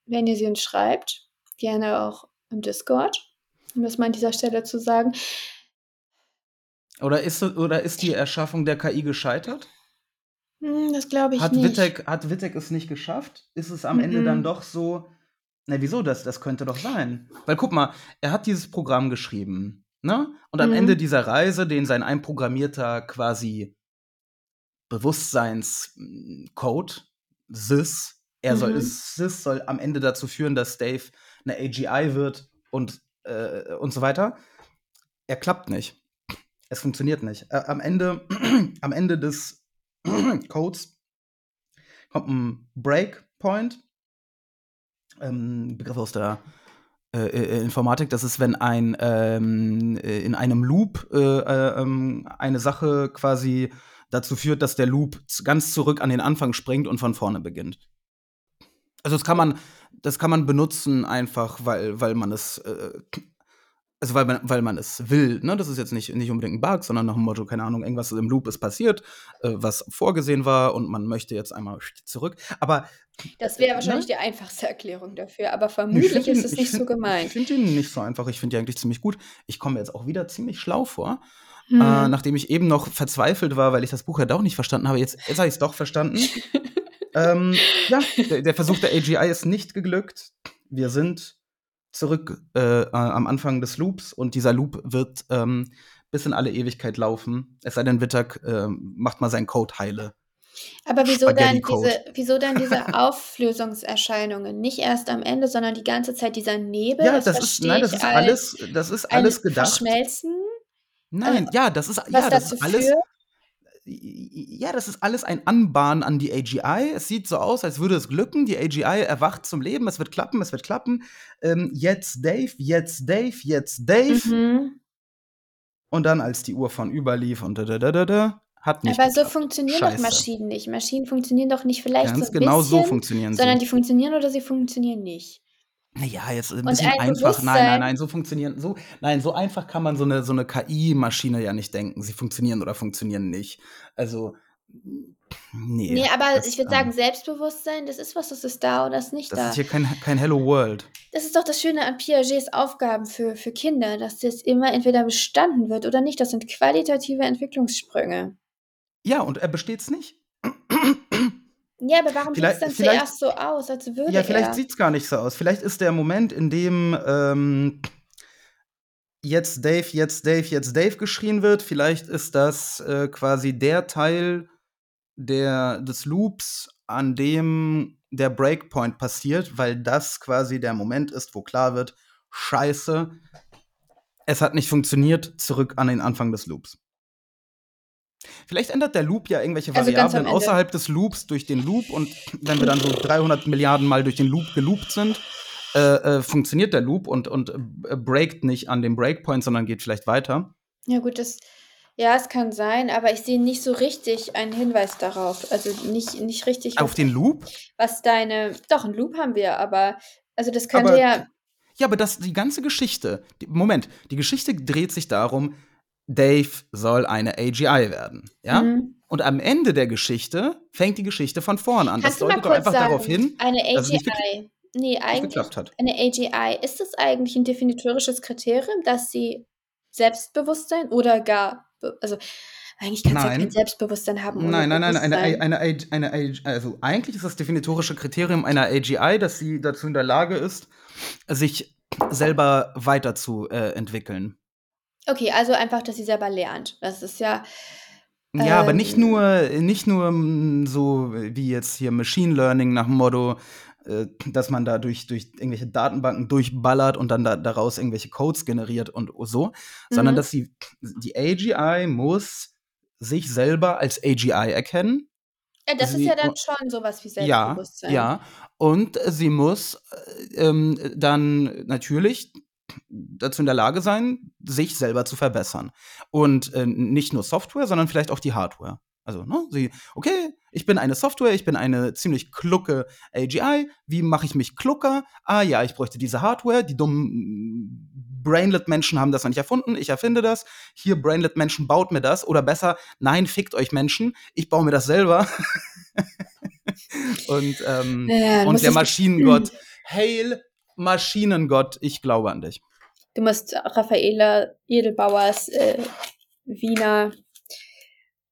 wenn ihr sie uns schreibt. Gerne auch im Discord, um das mal an dieser Stelle zu sagen. oder, ist, oder ist die Erschaffung der KI gescheitert? Hm, das glaube ich Hat nicht. Wittek, hat Wittek es nicht geschafft? Ist es am Ende Mhm. dann doch so? Na, wieso das? Das könnte doch sein. Weil guck mal, er hat dieses Programm geschrieben, ne? Und am Mhm. Ende dieser Reise, den sein einprogrammierter quasi Bewusstseinscode, SIS, er soll. SIS soll am Ende dazu führen, dass Dave eine AGI wird und, äh, und so weiter. Er klappt nicht. Es funktioniert nicht. Äh, am Ende, am Ende des Codes kommt ein Breakpoint. Ähm, Begriff aus der äh, äh, Informatik, das ist, wenn ein ähm, äh, in einem Loop äh, äh, ähm, eine Sache quasi dazu führt, dass der Loop ganz zurück an den Anfang springt und von vorne beginnt. Also das kann man, das kann man benutzen einfach, weil, weil man es, äh, also weil man, weil man es will. Ne? Das ist jetzt nicht, nicht unbedingt ein Bug, sondern nach dem Motto, keine Ahnung, irgendwas im Loop ist passiert, äh, was vorgesehen war und man möchte jetzt einmal zurück. Aber Das wäre Ne? wahrscheinlich die einfachste Erklärung dafür, aber ich vermutlich find ist es ich nicht so find- gemeint. Ich finde ihn nicht so einfach. Ich finde ihn eigentlich ziemlich gut. Ich komme mir jetzt auch wieder ziemlich schlau vor. Hm. Äh, nachdem ich eben noch verzweifelt war, weil ich das Buch ja doch nicht verstanden habe. Jetzt, jetzt habe ich es doch verstanden. ähm, ja, der, der Versuch der AGI ist nicht geglückt. Wir sind zurück äh, äh, am Anfang des Loops und dieser Loop wird ähm, bis in alle Ewigkeit laufen. Es sei denn, Wittag ähm, macht mal seinen Code heile. Aber wieso dann, diese, wieso dann diese Auflösungserscheinungen? Nicht erst am Ende, sondern die ganze Zeit dieser Nebel. Ja, das ist, verstehe nein, das ist alles, das ist alles gedacht. Verschmelzen, Nein, ja, das ist, was ja, das dazu ist alles. führt. Ja, das ist alles ein Anbahnen an die AGI. Es sieht so aus, als würde es glücken. Die AGI erwacht zum Leben. Es wird klappen, es wird klappen. Ähm, jetzt Dave, jetzt Dave, jetzt Dave. Mhm. Und dann, als die Uhr von überlief und da, da, da, da, da, hat nicht Aber so geklappt. funktionieren Scheiße. doch Maschinen nicht. Maschinen funktionieren doch nicht vielleicht Ganz so ein genau bisschen, so funktionieren sondern sie. die funktionieren oder sie funktionieren nicht. Naja, jetzt ein Und bisschen ein einfach. Nein, nein, nein, so funktionieren, so, nein, so einfach kann man so eine, so eine KI-Maschine ja nicht denken. Sie funktionieren oder funktionieren nicht. Also, nee. Nee, aber das, ich würde ähm, sagen, Selbstbewusstsein, das ist was, das ist da oder das ist nicht Das da. ist hier kein, kein Hello World. Das ist doch das Schöne an Piagets Aufgaben für, für Kinder, dass das immer entweder bestanden wird oder nicht. Das sind qualitative Entwicklungssprünge. Ja, und er besteht's nicht. Ja, aber warum sieht es dann zuerst so aus, als würde Ja, vielleicht er? sieht's gar nicht so aus. Vielleicht ist der Moment, in dem ähm, jetzt Dave, jetzt Dave, jetzt Dave geschrien wird, vielleicht ist das äh, quasi der Teil der, des Loops, an dem der Breakpoint passiert, weil das quasi der Moment ist, wo klar wird, scheiße, es hat nicht funktioniert, zurück an den Anfang des Loops. Vielleicht ändert der Loop ja irgendwelche Also Variablen außerhalb des Loops durch den Loop und wenn wir dann so 300 Milliarden Mal durch den Loop geloopt sind, äh, äh, funktioniert der Loop und, und äh, breakt nicht an dem Breakpoint, sondern geht vielleicht weiter. Ja, gut, das. Ja, es kann sein, aber ich sehe nicht so richtig einen Hinweis darauf. Also nicht, nicht richtig, Auf den Loop? was deine. Doch, einen Loop haben wir, aber. Also das könnte Aber- ja. Ja, aber das, die ganze Geschichte, die, Moment, die Geschichte dreht sich darum, Dave soll eine AGI werden. Ja? Mhm. Und am Ende der Geschichte fängt die Geschichte von vorn an. Kannst das du mal deutet doch kurz einfach sagen, darauf hin, eine AGI, nee, eigentlich, eine AGI, ist das eigentlich ein definitorisches Kriterium, dass sie Selbstbewusstsein oder gar, also eigentlich kannst du ja kein Selbstbewusstsein haben Nein, nein, nein, eine, eine, eine, eine, eine, also eigentlich ist das definitorische Kriterium einer AGI, dass sie dazu in der Lage ist, sich selber weiterzuentwickeln. Äh, entwickeln. Okay, also einfach, dass sie selber lernt. Das ist ja, Ja, aber nicht Ähm. nur, nicht nur mm, so wie jetzt hier Machine Learning nach dem Motto, äh, dass man da durch, durch irgendwelche Datenbanken durchballert und dann da, daraus irgendwelche Codes generiert und so, sondern Mhm. dass sie, die AGI muss sich selber als AGI erkennen ja, das Sie- ist ja dann schon sowas wie Ja, Selbstbewusstsein. ja. Und sie muss äh, ähm, dann natürlich dazu in der Lage sein, sich selber zu verbessern. Und äh, nicht nur Software, sondern vielleicht auch die Hardware. Also, ne, sie, okay, ich bin eine Software, ich bin eine ziemlich klucke AGI. Wie mache ich mich klucker? Ah ja, ich bräuchte diese Hardware. Die dummen Brainlet-Menschen haben das noch nicht erfunden. Ich erfinde das. Hier, Brainlet-Menschen, baut mir das. Oder besser, nein, fickt euch Menschen. Ich baue mir das selber. Und, ähm, du und der Maschinengott, Hail Maschinengott, ich glaube an dich. Du musst Raffaela Edelbauers äh, Wiener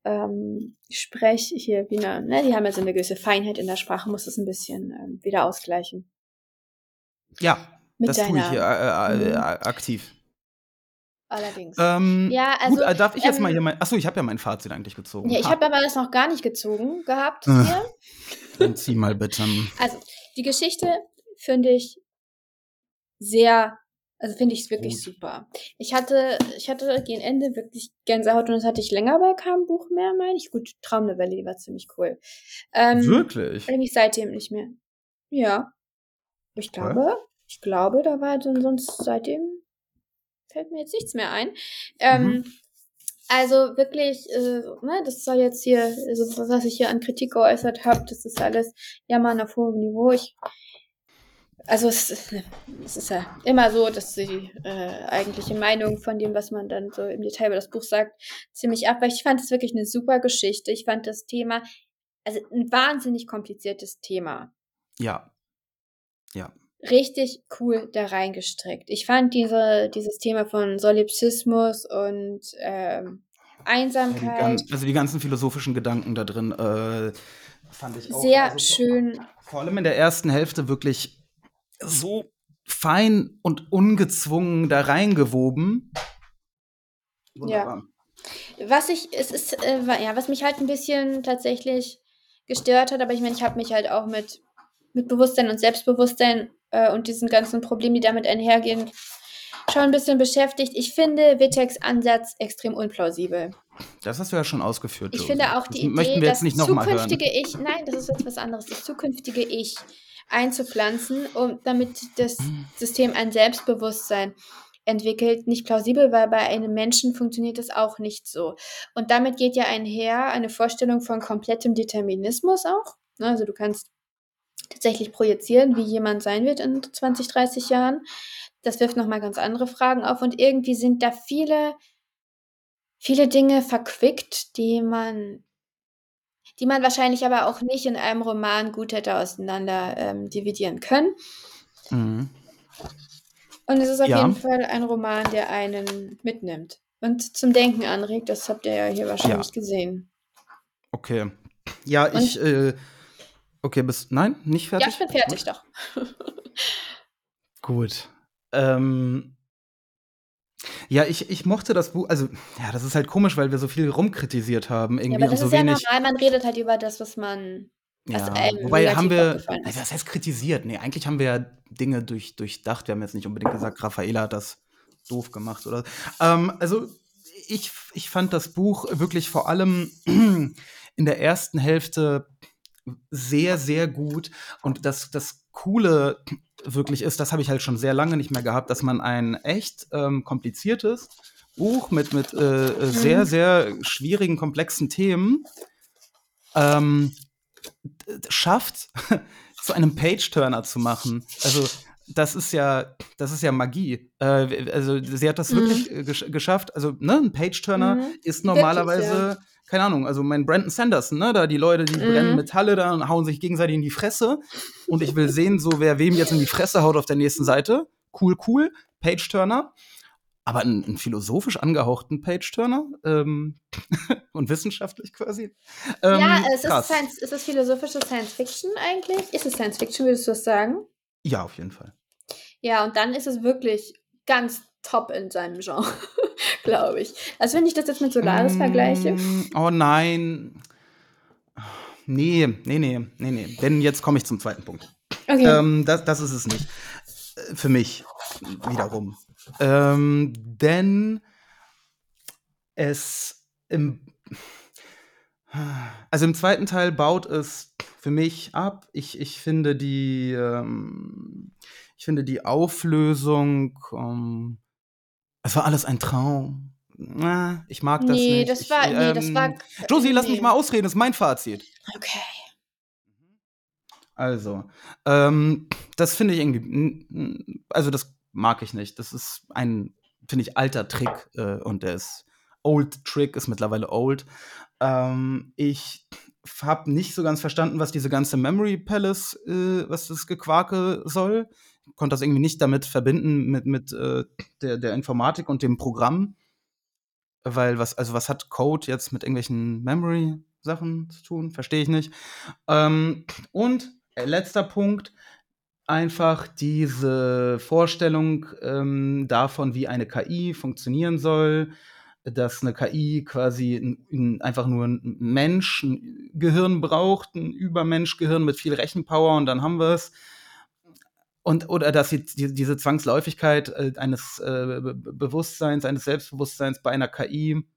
ähm, Sprech hier Wiener, ne, die haben ja so eine gewisse Feinheit in der Sprache, musst es ein bisschen ähm, wieder ausgleichen. Ja, Mit das tue ich deiner- hier äh, äh, Mhm. äh, aktiv. Allerdings. Ähm, Ja, also, gut, äh, darf ich jetzt mal ähm, hier mein. Achso, ich habe ja mein Fazit eigentlich gezogen. ja, ich Ha, habe aber das noch gar nicht gezogen gehabt hier. Dann zieh mal bitte. Also, die Geschichte finde ich sehr, also finde ich es wirklich Gut. super. Ich hatte, ich hatte gegen Ende wirklich Gänsehaut und das hatte ich länger bei keinem Buch mehr, meine ich. Gut, Traumnovelle, die war ziemlich cool. Ähm, Wirklich? Irgendwie seitdem nicht mehr. Ja. Ich Okay. glaube, ich glaube, da war dann sonst seitdem fällt mir jetzt nichts mehr ein. Ähm, Mhm. Also wirklich, äh, ne, das soll jetzt hier, also was ich hier an Kritik geäußert habe, das ist alles Jammern auf hohem Niveau. Ich, also es, ist- es ist ja immer so, dass die äh, eigentliche Meinung von dem, was man dann so im Detail über das Buch sagt, ziemlich abweicht. Ich fand es wirklich eine super Geschichte. Ich fand das Thema, also ein wahnsinnig kompliziertes Thema Ja. Ja. richtig cool da reingestrickt. Ich fand diese, dieses Thema von Solipsismus und ähm, Die Einsamkeit ganz, also die ganzen philosophischen Gedanken da drin äh, fand ich auch sehr also, schön. Vor allem in der ersten Hälfte wirklich so fein und ungezwungen da reingewoben. Wunderbar. Was ich, es ist, äh, ja, was mich halt ein bisschen tatsächlich gestört hat, aber ich meine, ich habe mich halt auch mit, mit Bewusstsein und Selbstbewusstsein äh, und diesen ganzen Problemen, die damit einhergehen, schon ein bisschen beschäftigt. Ich finde Wittex Ansatz extrem unplausibel. Das hast du ja schon ausgeführt. Ich Josie. finde auch die das möchten Idee, wir das jetzt nicht nochmal hören. zukünftige Ich, nein, das ist jetzt was anderes, das zukünftige Ich einzupflanzen, um damit das Hm. System ein Selbstbewusstsein entwickelt, nicht plausibel, weil bei einem Menschen funktioniert das auch nicht so. Und damit geht ja einher eine Vorstellung von komplettem Determinismus auch. Ne, Also du kannst tatsächlich projizieren, wie jemand sein wird in 20, 30 Jahren. Das wirft nochmal ganz andere Fragen auf und irgendwie sind da viele viele Dinge verquickt, die man, die man wahrscheinlich aber auch nicht in einem Roman gut hätte auseinander ähm, dividieren können. Mhm. Und es ist auf Ja. jeden Fall ein Roman, der einen mitnimmt und zum Denken anregt. Das habt ihr ja hier wahrscheinlich gesehen. Okay. Ja, Und- ich. Äh, okay, bis. Nein, nicht Ja, fertig? ich bin fertig doch. Gut. Ähm, ja, ich, ich mochte das Buch, also, ja, das ist halt komisch, weil wir so viel rumkritisiert haben, Ja, irgendwie aber und das so ist ja wenig. normal, man redet halt über das, was man. was Ja, einem wobei haben wir, also, was heißt kritisiert? Nee, eigentlich haben wir ja Dinge durch, durchdacht. Wir haben jetzt nicht unbedingt gesagt, Raffaela hat das doof gemacht oder. Ähm, also, ich, ich fand das Buch wirklich vor allem in der ersten Hälfte sehr, sehr gut. Und das, das Coole wirklich ist, das habe ich halt schon sehr lange nicht mehr gehabt, dass man ein echt ähm, kompliziertes Buch mit, mit äh, äh, sehr, Mhm. sehr schwierigen, komplexen Themen ähm, schafft, zu einem Page-Turner zu machen. Also das ist ja, das ist ja Magie. Äh, also sie hat das Mhm. wirklich gesch geschafft. Also, ne, ein Page-Turner Mhm. ist Wirklich, normalerweise, keine Ahnung, also mein Brandon Sanderson, ne, da die Leute, die brennen Mhm. Metalle da und hauen sich gegenseitig in die Fresse. Und ich will sehen, so wer wem jetzt in die Fresse haut auf der nächsten Seite. Cool, cool. Page-Turner. Aber einen, einen philosophisch angehauchten Page-Turner ähm, und wissenschaftlich quasi. Ähm, ja, es ist, krass. Science, ist es philosophische Science Fiction eigentlich? Ist es Science Fiction, würdest du das sagen? Ja, auf jeden Fall. Ja, und dann ist es wirklich ganz top in seinem Genre, glaube ich. Also wenn ich das jetzt mit Solaris vergleiche. Mm, Oh nein. Nee, nee, nee, nee, nee. Denn jetzt komme ich zum zweiten Punkt. Okay. Ähm, das, das ist es nicht. Äh, Für mich wiederum. Ähm, denn es im. Also im zweiten Teil baut es für mich ab. Ich, ich finde die. Ähm, ich finde die Auflösung. Ähm, es war alles ein Traum. Na, Ich mag das nee, nicht. das Ich, war, nee, das ähm, war. Josie, lass nee. mich mal ausreden, das ist mein Fazit. Okay. Also, ähm, das finde ich irgendwie, also das mag ich nicht. Das ist ein, finde ich, alter Trick äh, und der ist Old Trick, ist mittlerweile old. Ähm, ich habe nicht so ganz verstanden, was diese ganze Memory Palace, äh, was das Gequake soll. Konnte das irgendwie nicht damit verbinden mit, mit äh, der, der Informatik und dem Programm. Weil was, also was hat Code jetzt mit irgendwelchen Memory-Sachen zu tun? Verstehe ich nicht. Ähm, und äh, letzter Punkt, einfach diese Vorstellung ähm, davon, wie eine KI funktionieren soll, dass eine KI quasi n- n- einfach nur ein Mensch, ein Gehirn braucht, ein Übermenschgehirn mit viel Rechenpower und dann haben wir es. Und, oder dass sie die, diese Zwangsläufigkeit äh, eines äh, Be- Be- Bewusstseins, eines Selbstbewusstseins bei einer KI.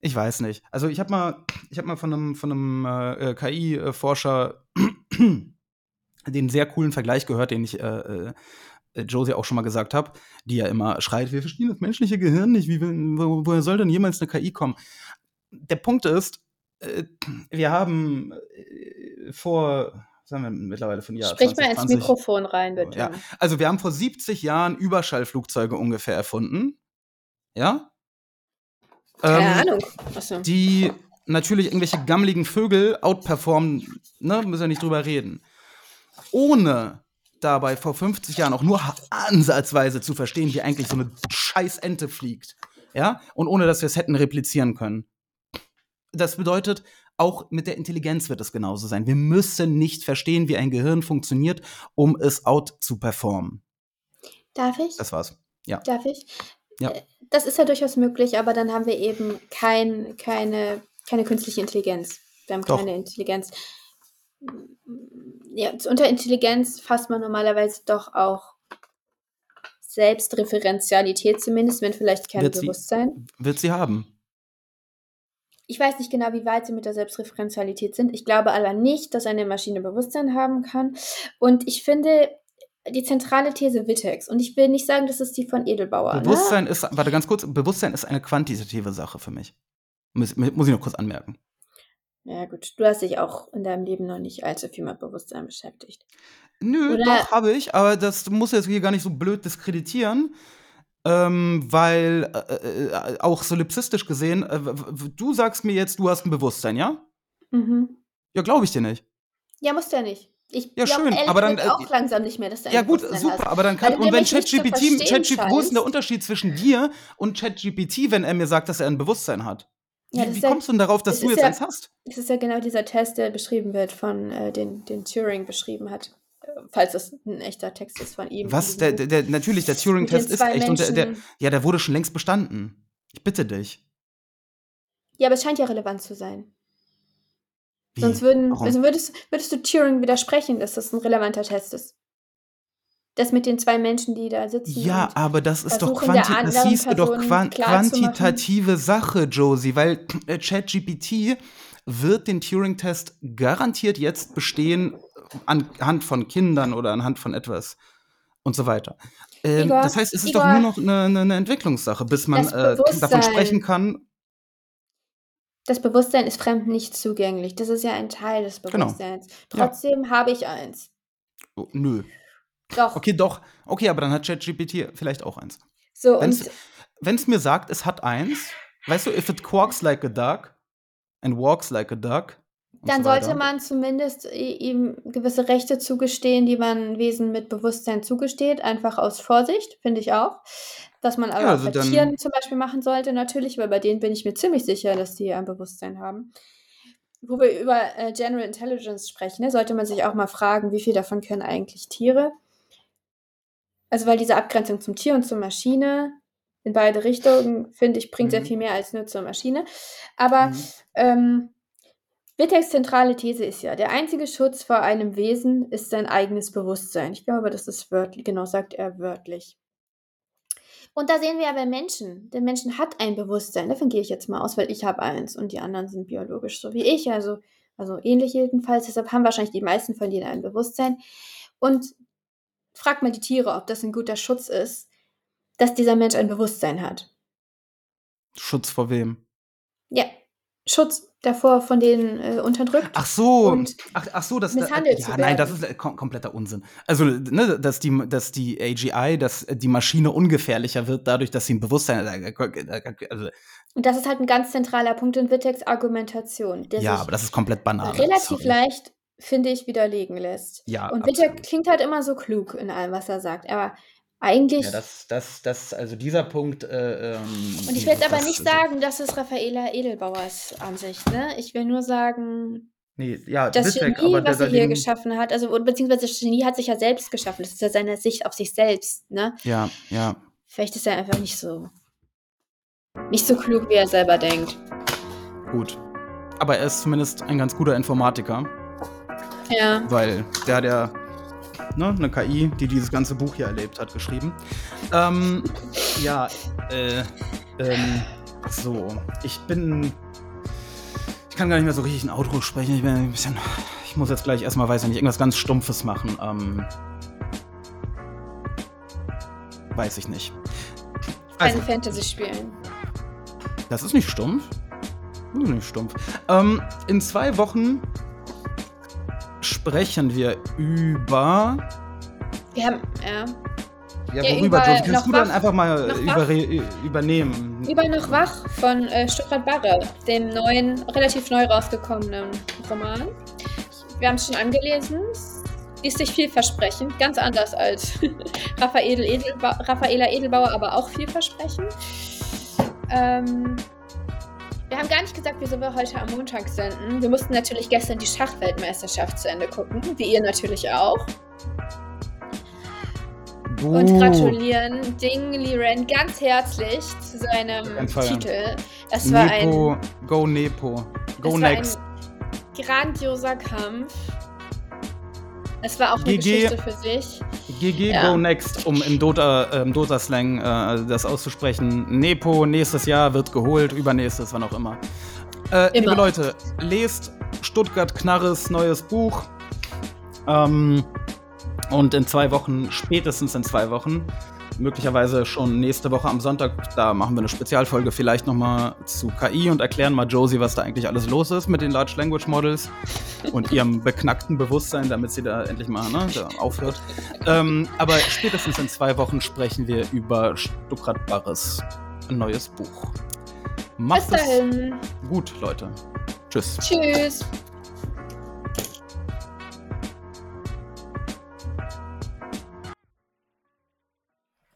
Ich weiß nicht. Also ich habe mal, ich habe mal von einem, von einem äh, KI-Forscher den sehr coolen Vergleich gehört, den ich äh, äh, Josie auch schon mal gesagt habe, die ja immer schreit, wir verstehen das menschliche Gehirn nicht, wie, wo, woher soll denn jemals eine KI kommen? Der Punkt ist, äh, wir haben äh, vor, was haben wir mittlerweile von Jahr Sprich mal ins 2020? Mikrofon rein, bitte. Ja, also wir haben vor 70 Jahren Überschallflugzeuge ungefähr erfunden. Ja? Keine Ähm, Ahnung. Achso. die natürlich irgendwelche gammeligen Vögel outperformen, ne, müssen wir nicht drüber reden. Ohne dabei vor 50 Jahren auch nur ansatzweise zu verstehen, wie eigentlich so eine scheiß Ente fliegt. Ja? Und ohne dass wir es hätten replizieren können. Das bedeutet, auch mit der Intelligenz wird es genauso sein. Wir müssen nicht verstehen, wie ein Gehirn funktioniert, um es out zu performen. Darf ich? Das war's. Ja. Darf ich? Ja. Äh, Das ist ja durchaus möglich, aber dann haben wir eben kein, keine, keine künstliche Intelligenz. Wir haben Doch. keine Intelligenz. Ja, unter Intelligenz fasst man normalerweise doch auch Selbstreferenzialität zumindest, wenn vielleicht kein Wird sie- Bewusstsein. Wird sie haben. Ich weiß nicht genau, wie weit sie mit der Selbstreferenzialität sind. Ich glaube aber nicht, dass eine Maschine Bewusstsein haben kann. Und ich finde die zentrale These Wittex, und ich will nicht sagen, das ist die von Edelbauer. Bewusstsein ist, warte ganz kurz, Bewusstsein ist eine quantitative Sache für mich. Muss, muss ich noch kurz anmerken. Ne? Ja, gut. Du hast dich auch in deinem Leben noch nicht allzu viel mit Bewusstsein beschäftigt. Nö, Oder- doch, habe ich, aber das muss jetzt hier gar nicht so blöd diskreditieren. Ähm, weil äh, äh, auch solipsistisch gesehen, äh, du sagst mir jetzt, du hast ein Bewusstsein, ja? Mhm. Ja, glaube ich dir nicht. Ja, musst du ja nicht. Ich Ja, glaub, schön, ehrlich aber dann, gesagt äh, auch langsam nicht mehr, dass du Ja, gut, super, hast. aber dann kann, du und wenn ChatGPT, ChatGPT, wo ist denn der. Unterschied zwischen dir und ChatGPT, wenn er mir sagt, dass er ein Bewusstsein hat? Ja, wie wie ja- kommst du denn darauf, dass das du jetzt ja- eins hast? Es ist ja genau dieser Test, der beschrieben wird von, äh, den, den Turing beschrieben hat. Falls das ein echter Text ist von ihm. Was? Der, der, natürlich, der Turing-Test ist echt. Und der, der, ja, der wurde schon längst bestanden. Ich bitte dich. Ja, aber es scheint ja relevant zu sein. Wie? Sonst würden, also würdest, würdest du Turing widersprechen, dass das ein relevanter Test ist. Das mit den zwei Menschen, die da sitzen. Ja, aber das ist doch, quanti das anderen hieß doch klarzumachen. quantitative Sache, Josie, weil äh, ChatGPT wird den Turing-Test garantiert jetzt bestehen anhand von Kindern oder anhand von etwas und so weiter. Ähm, Igor, das heißt, es ist Igor. doch nur noch eine, eine, eine Entwicklungssache, bis man äh, davon sprechen kann. Das Bewusstsein ist fremd nicht zugänglich. Das ist ja ein Teil des Genau. Bewusstseins. Ja. Trotzdem habe ich eins. Oh, nö. Doch. Okay, doch. Okay, aber dann hat ChatGPT vielleicht auch eins. So, Wenn es mir sagt, es hat eins, weißt du, if it quacks like a duck and walks like a duck. Dann so sollte man zumindest i- ihm gewisse Rechte zugestehen, die man Wesen mit Bewusstsein zugesteht, einfach aus Vorsicht, finde ich auch. Dass man aber Ja, auch also bei dann- Tieren zum Beispiel machen sollte, natürlich, weil bei denen bin ich mir ziemlich sicher, dass die ein Bewusstsein haben. Wo wir über äh, General Intelligence sprechen, ne, sollte man sich auch mal fragen, wie viel davon können eigentlich Tiere? Also, weil diese Abgrenzung zum Tier und zur Maschine in beide Richtungen, finde ich, bringt sehr Mhm. viel mehr als nur zur Maschine. Aber Mhm. ähm, Wittegs zentrale These ist ja, der einzige Schutz vor einem Wesen ist sein eigenes Bewusstsein. Ich glaube, das ist wörtlich, genau sagt er wörtlich. Und da sehen wir ja bei Menschen. Der Menschen hat ein Bewusstsein. Davon gehe ich jetzt mal aus, weil ich habe eins und die anderen sind biologisch so wie ich. Also, also ähnlich jedenfalls. Deshalb haben wahrscheinlich die meisten von denen ein Bewusstsein. Und frag mal die Tiere, ob das ein guter Schutz ist, dass dieser Mensch ein Bewusstsein hat. Schutz vor wem? Ja, Schutz davor, von denen äh, unterdrückt. Ach so, Und ach, ach so, das misshandelt ja, zu nein, das ist äh, kom kompletter Unsinn. Also, ne, dass die, dass die AGI, dass die Maschine ungefährlicher wird, dadurch, dass sie ein Bewusstsein hat. Also, Und das ist halt ein ganz zentraler Punkt in Wittegs Argumentation, ja, aber das ist komplett Banane. relativ sorry. leicht, finde ich, widerlegen lässt. Ja, Und Wittek klingt halt immer so klug in allem, was er sagt. Aber eigentlich. Ja, das, das, das, also dieser Punkt. Äh, ähm, und ich will jetzt aber nicht sagen, das ist Raffaela Edelbauers Ansicht. Ne? Ich will nur sagen, Nee, ja, das Genie, aber was er hier geschaffen hat, also beziehungsweise das Genie hat sich ja selbst geschaffen. Das ist ja seine Sicht auf sich selbst. Ne? Ja, ja. Vielleicht ist er einfach nicht so nicht so klug, wie er selber denkt. Gut. Aber er ist zumindest ein ganz guter Informatiker, Ja. weil der hat ja ne, eine KI, die dieses ganze Buch hier erlebt hat, geschrieben. Ähm, ja, äh, ähm, so. Ich bin. Ich kann gar nicht mehr so richtig ein Outro sprechen. Ich bin ein bisschen. Ich muss jetzt gleich erstmal, weiß ich nicht, irgendwas ganz Stumpfes machen. Ähm, weiß ich nicht. Also, Fantasy spielen. das ist nicht stumpf. Das ist nicht stumpf. Ähm, in zwei Wochen sprechen wir über. Wir haben, ja. Ja, Ja, worüber, über Josie? Kannst du dann wach. einfach mal überre übernehmen? Über noch wach von äh, Stuttgart Barre, dem neuen, relativ neu rausgekommenen Roman. Wir haben es schon angelesen. Es Liest sich vielversprechend, ganz anders als Raphael Edelba Raffaela Edelbauer, aber auch vielversprechend. Ähm, wir haben gar nicht gesagt, wieso wir heute am Montag senden. Wir mussten natürlich gestern die Schachweltmeisterschaft zu Ende gucken, wie ihr natürlich auch. Und Buh. gratulieren Ding Liren ganz herzlich zu seinem. Titel. Es war ein, Nepo, go Nepo. Go next. ein grandioser Kampf. Es war auch eine GG. Geschichte für sich. GG Ja. Go Next, um im Dota, ähm, Dota-Slang äh, das auszusprechen. Nepo, nächstes Jahr wird geholt, übernächstes, wann auch immer. Äh, liebe Immer. Leute, lest Stuttgart Knarres neues Buch. Ähm, und in zwei Wochen, spätestens in zwei Wochen, möglicherweise schon nächste Woche am Sonntag, da machen wir eine Spezialfolge vielleicht nochmal zu KI und erklären mal Josie, was da eigentlich alles los ist mit den Large Language Models und ihrem beknackten Bewusstsein, damit sie da endlich mal ne, aufhört. Ähm, aber spätestens in zwei Wochen sprechen wir über Stuckrad Barres neues Buch. Bis Macht es dahin. gut, Leute. Tschüss. Tschüss.